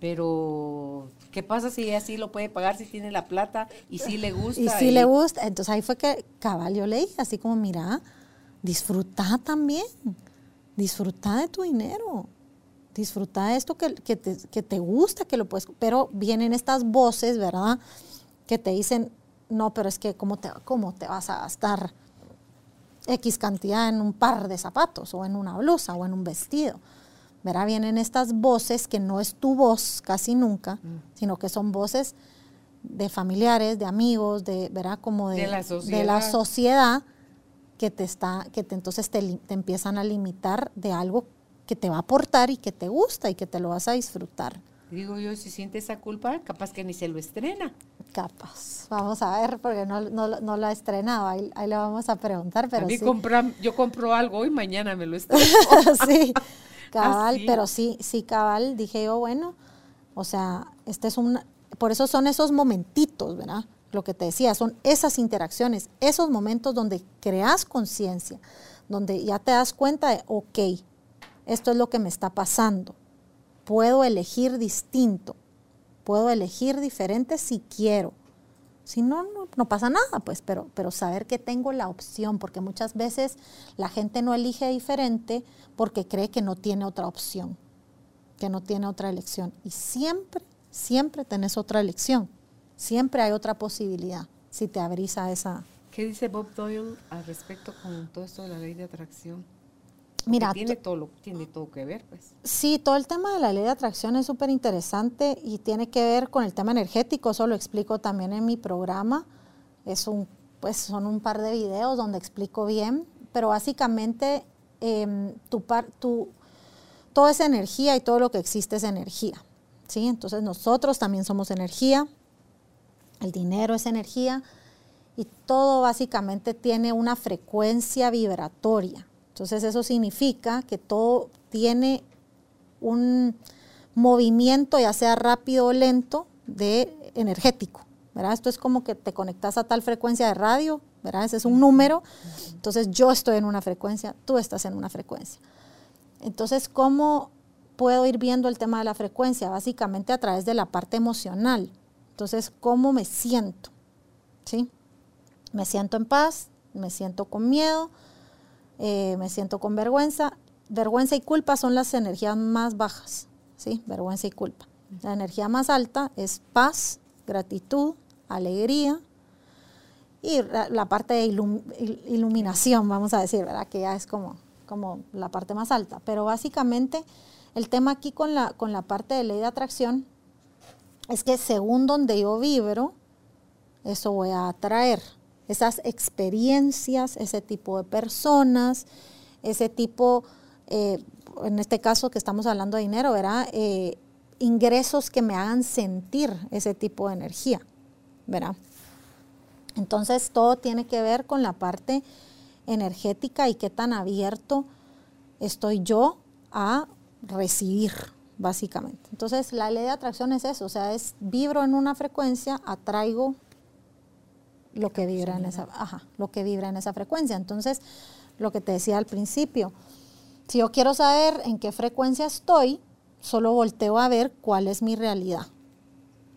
Pero, ¿qué pasa si ella sí lo puede pagar, si tiene la plata y si le gusta? Y si le gusta. Entonces ahí fue que cabal yo leí, así como, mira, disfruta también, disfruta de tu dinero disfruta de esto que, te, gusta, que lo puedes, pero vienen estas voces, ¿verdad? Que te dicen, no, pero es que ¿cómo te, cómo te vas a gastar X cantidad en un par de zapatos o en una blusa o en un vestido? ¿Verdad? Vienen estas voces que no es tu voz casi nunca, mm. sino que son voces de familiares, de amigos, de, ¿verdad? Como de, la, sociedad. de la sociedad que te está, que te, entonces te, te empiezan a limitar de algo que te va a aportar y que te gusta y que te lo vas a disfrutar. Digo yo, si siente esa culpa, capaz que ni se lo estrena. Capaz. Vamos a ver, porque no, no, no lo ha estrenado. Ahí, ahí, le vamos a preguntar. Pero a mí yo compro algo y mañana me lo estreno. sí, cabal. Pero sí, sí, cabal. Dije yo, bueno, o sea, este es un... Por eso son esos momentitos, ¿verdad? Lo que te decía, son esas interacciones, esos momentos donde creas conciencia, donde ya te das cuenta de, ok, esto es lo que me está pasando. Puedo elegir distinto, puedo elegir diferente si quiero. Si no, no, pasa nada, pues, pero, pero saber que tengo la opción, porque muchas veces la gente no elige diferente porque cree que no tiene otra opción, que no tiene otra elección. Y siempre, siempre tenés otra elección, siempre hay otra posibilidad si te abrís a esa. ¿Qué dice Bob Doyle al respecto con todo esto de la ley de atracción? Mira, tiene todo, tiene todo que ver, pues. Sí, todo el tema de la ley de atracción es súper interesante y tiene que ver con el tema energético. Eso lo explico también en mi programa. Es un, pues son un par de videos donde explico bien, pero básicamente eh, tu, par, tu, toda esa energía y todo lo que existe es energía. ¿sí? Entonces nosotros también somos energía, el dinero es energía y todo básicamente tiene una frecuencia vibratoria. Entonces eso significa que todo tiene un movimiento, ya sea rápido o lento, de energético. ¿verdad? Esto es como que te conectas a tal frecuencia de radio, ¿verdad? Ese es un número. Entonces yo estoy en una frecuencia, tú estás en una frecuencia. Entonces, ¿cómo puedo ir viendo el tema de la frecuencia? Básicamente a través de la parte emocional. Entonces, ¿cómo me siento? ¿Sí? Me siento en paz, me siento con miedo, eh, me siento con vergüenza. Vergüenza y culpa son las energías más bajas, ¿sí? Vergüenza y culpa. La energía más alta es paz, gratitud, alegría y la parte de iluminación, vamos a decir, ¿verdad? Que ya es como, como la parte más alta. Pero básicamente el tema aquí con la, con la parte de ley de atracción es que según donde yo vibro, eso voy a atraer. Esas experiencias, ese tipo de personas, ese tipo, eh, en este caso que estamos hablando de dinero, ¿verdad? Eh, ingresos que me hagan sentir ese tipo de energía, ¿verdad? Entonces todo tiene que ver con la parte energética y qué tan abierto estoy yo a recibir, básicamente. Entonces la ley de atracción es eso, o sea, es vibro en una frecuencia, atraigo lo que vibra en esa, ajá, lo que vibra en esa frecuencia. Entonces, lo que te decía al principio, si yo quiero saber en qué frecuencia estoy, solo volteo a ver cuál es mi realidad,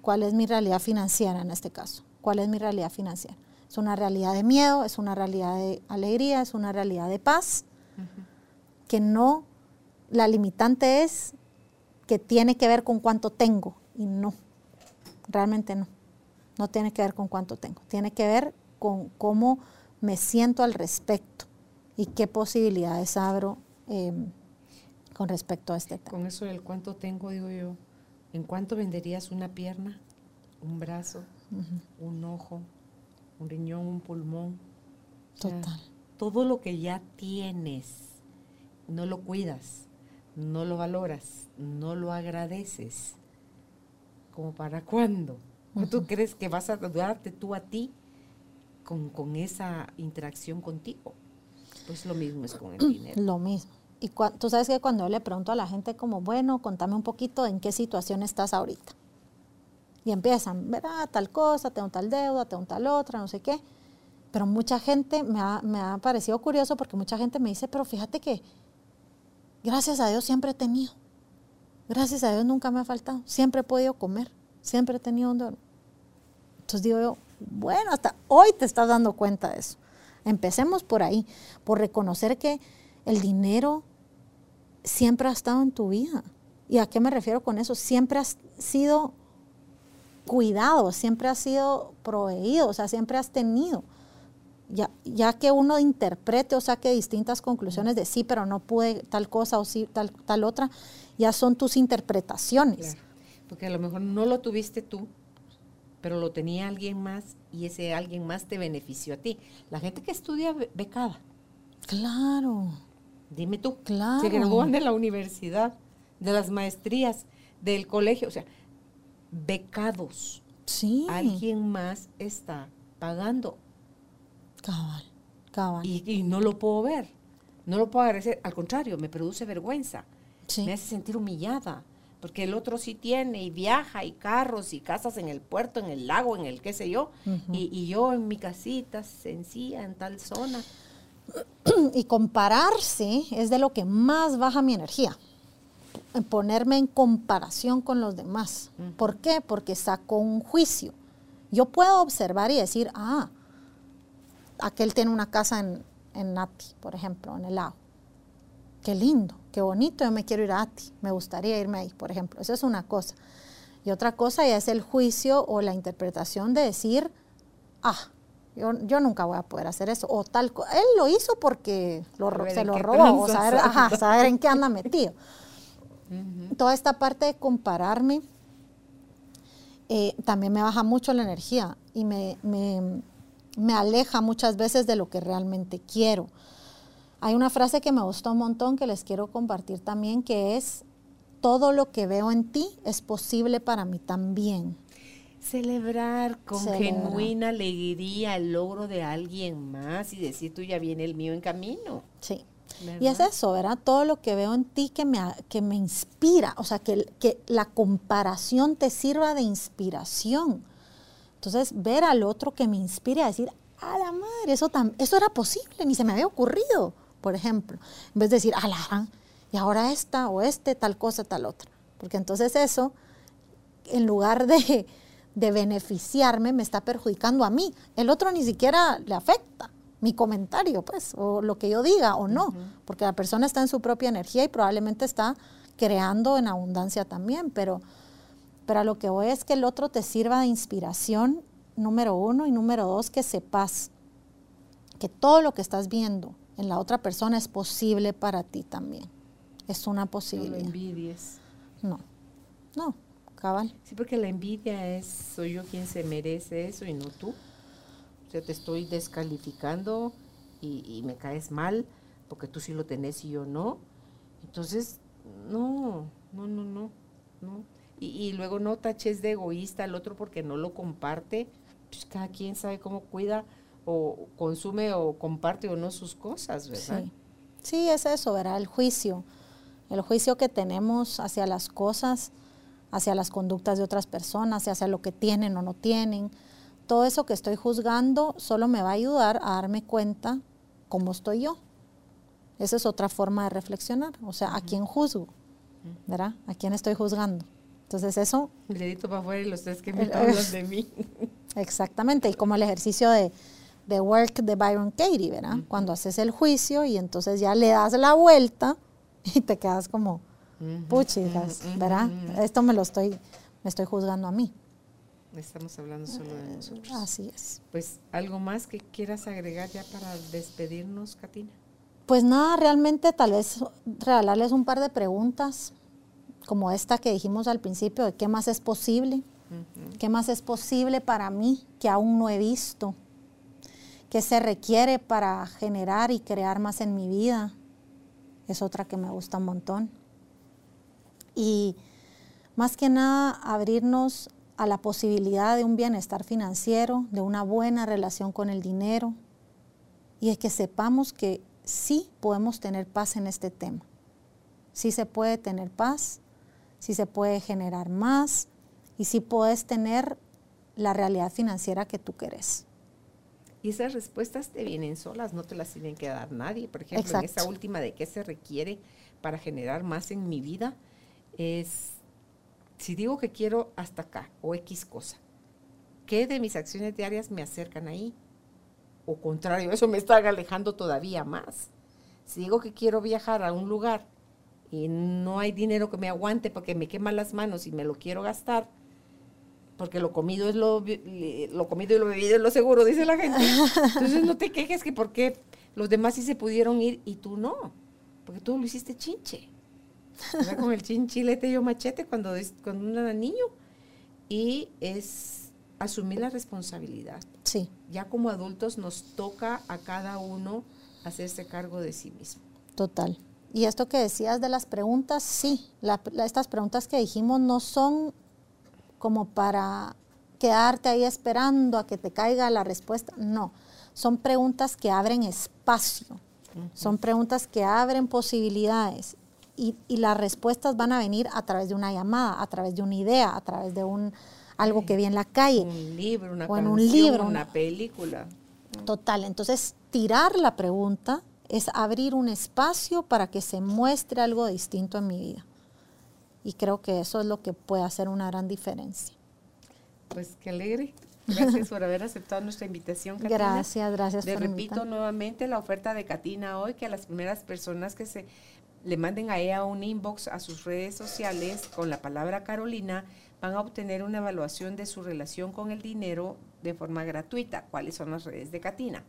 cuál es mi realidad financiera en este caso, cuál es mi realidad financiera. Es una realidad de miedo, es una realidad de alegría, es una realidad de paz, que no, la limitante es que tiene que ver con cuánto tengo y no, realmente no, no tiene que ver con cuánto tengo, tiene que ver con cómo me siento al respecto y qué posibilidades abro. Em, con respecto a este tema. Con eso del cuánto tengo, digo yo, ¿en cuánto venderías una pierna, un brazo, un ojo, un riñón, un pulmón? Total. todo lo que ya tienes, no lo cuidas, no lo valoras, no lo agradeces. ¿Como para cuándo? ¿Tú crees que vas a darte tú a ti con, con esa interacción contigo? Pues lo mismo es con el dinero. Lo mismo. Y tú sabes que cuando yo le pregunto a la gente como, bueno, contame un poquito en qué situación estás ahorita. Y empiezan, ¿verdad? Tal cosa, tengo tal deuda, tengo tal otra, no sé qué. Pero mucha gente me ha, me ha parecido curioso porque mucha gente me dice, pero fíjate que gracias a Dios siempre he tenido. Gracias a Dios nunca me ha faltado. Siempre he podido comer. Siempre he tenido un dormir. Entonces digo yo, bueno, hasta hoy te estás dando cuenta de eso. Empecemos por ahí, por reconocer que el dinero siempre ha estado en tu vida. ¿Y a qué me refiero con eso? Siempre has sido cuidado, siempre has sido proveído, o sea, siempre has tenido. Ya, ya que uno interprete o saque distintas conclusiones de sí, pero no pude tal cosa o sí, tal, tal otra, ya son tus interpretaciones. Porque a lo mejor no lo tuviste tú, pero lo tenía alguien más y ese alguien más te benefició a ti. La gente que estudia becada. Claro. Dime tú, claro. se gradúan de la universidad, de las maestrías, del colegio, o sea, becados. Sí. Alguien más está pagando. Cabal, cabal. Y, no lo puedo ver, no lo puedo agradecer, al contrario, me produce vergüenza, me hace sentir humillada, porque el otro sí tiene y viaja y carros y casas en el puerto, en el lago, en el qué sé yo, y, y yo en mi casita sencilla, en tal zona y compararse es de lo que más baja mi energía. Ponerme en comparación con los demás. ¿Por qué? Porque saco un juicio. Yo puedo observar y decir, ah, aquel tiene una casa en, en Nati, por ejemplo, en el lago. Qué lindo, qué bonito, yo me quiero ir a Nati, me gustaría irme ahí, por ejemplo. Eso es una cosa. Y otra cosa ya es el juicio o la interpretación de decir, ah, yo, nunca voy a poder hacer eso. O tal, él lo hizo porque lo, se lo robó, o saber, saber en qué anda metido. Toda esta parte de compararme eh, también me baja mucho la energía y me, me, aleja muchas veces de lo que realmente quiero. Hay una frase que me gustó un montón que les quiero compartir también, que es, todo lo que veo en ti es posible para mí también. Celebrar con genuina alegría el logro de alguien más y decir, tú ya viene el mío en camino. Sí, Y es eso, ¿verdad? Todo lo que veo en ti que me, que me inspira, o sea, que, que la comparación te sirva de inspiración. Entonces, ver al otro que me inspire a decir, a la madre, eso, eso era posible, ni se me había ocurrido, por ejemplo. En vez de decir, a la y ahora esta o este, tal cosa, tal otra. Porque entonces eso, en lugar de, de beneficiarme, me está perjudicando a mí. El otro ni siquiera le afecta mi comentario, pues, o lo que yo diga o no, porque la persona está en su propia energía y probablemente está creando en abundancia también, pero, pero a lo que voy es que el otro te sirva de inspiración, número uno, y número dos, que sepas que todo lo que estás viendo en la otra persona es posible para ti también. Es una posibilidad. No lo envidies. No, no, cabal. Sí, porque la envidia es, soy yo quien se merece eso y no tú. O sea, te estoy descalificando y, me caes mal porque tú sí lo tenés y yo no. Entonces, no, no, no, no, no. Y, luego no taches de egoísta al otro porque no lo comparte. Pues cada quien sabe cómo cuida o consume o comparte o no sus cosas, ¿verdad? Sí, sí es eso, ¿verdad? El juicio. El juicio que tenemos hacia las cosas, hacia las conductas de otras personas, hacia lo que tienen o no tienen todo eso que estoy juzgando solo me va a ayudar a darme cuenta cómo estoy yo. Esa es otra forma de reflexionar. O sea, ¿a quién juzgo? ¿Verdad? ¿A quién estoy juzgando? Entonces eso... Le dedito para afuera y los tres que me hablan de mí. Exactamente. Y como el ejercicio de, de work de Byron Katie, ¿verdad? Cuando haces el juicio y entonces ya le das la vuelta y te quedas como, puchidas, ¿verdad? Esto me lo estoy, me estoy juzgando a mí. Estamos hablando solo de nosotros. Así es. Pues, ¿algo más que quieras agregar ya para despedirnos, Katina? Pues nada, realmente tal vez regalarles un par de preguntas, como esta que dijimos al principio, de qué más es posible, qué más es posible para mí que aún no he visto, qué se requiere para generar y crear más en mi vida. Es otra que me gusta un montón. Y más que nada, abrirnos a la posibilidad de un bienestar financiero, de una buena relación con el dinero y es que sepamos que sí podemos tener paz en este tema. Sí se puede tener paz, sí se puede generar más y sí puedes tener la realidad financiera que tú querés. Y esas respuestas te vienen solas, no te las tienen que dar nadie. Por ejemplo, en esa última de qué se requiere para generar más en mi vida, es si digo que quiero hasta acá o X cosa, ¿qué de mis acciones diarias me acercan ahí? O contrario, eso me está alejando todavía más. Si digo que quiero viajar a un lugar y no hay dinero que me aguante porque me queman las manos y me lo quiero gastar, porque lo comido es lo, lo comido y lo bebido es lo seguro, dice la gente. Entonces no te quejes que porque los demás sí se pudieron ir y tú no, porque tú lo hiciste chinche con el chinchilete yo machete cuando, cuando uno era niño. Y es asumir la responsabilidad. Sí. Ya como adultos nos toca a cada uno hacerse cargo de sí mismo. Total. Y esto que decías de las preguntas, sí, estas preguntas que dijimos no son como para quedarte ahí esperando a que te caiga la respuesta, no, son preguntas que abren espacio, son preguntas que abren posibilidades y, las respuestas van a venir a través de una llamada, a través de una idea, a través de un algo que vi en la calle. Un libro, una o en un libro, una película. Total. Entonces, tirar la pregunta es abrir un espacio para que se muestre algo distinto en mi vida. Y creo que eso es lo que puede hacer una gran diferencia. Pues qué alegre. Gracias por haber aceptado nuestra invitación, Katina. Gracias, gracias. Le repito nuevamente la oferta de Katina hoy, que a las primeras personas que se le manden a ella un inbox a sus redes sociales con la palabra Carolina, van a obtener una evaluación de su relación con el dinero de forma gratuita. ¿Cuáles son las redes de Katina?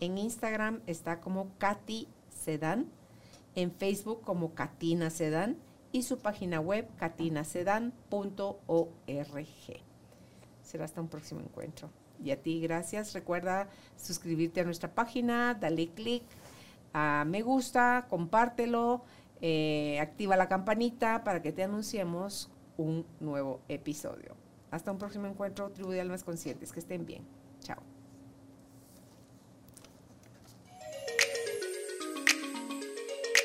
En Instagram está como Katy Sedan, en Facebook como Katina Sedan y su página web katinasedan.org. Será hasta un próximo encuentro. Y a ti, gracias. Recuerda suscribirte a nuestra página, dale click a me gusta, compártelo, eh, activa la campanita para que te anunciemos un nuevo episodio. Hasta un próximo encuentro, tribu de almas conscientes. Que estén bien.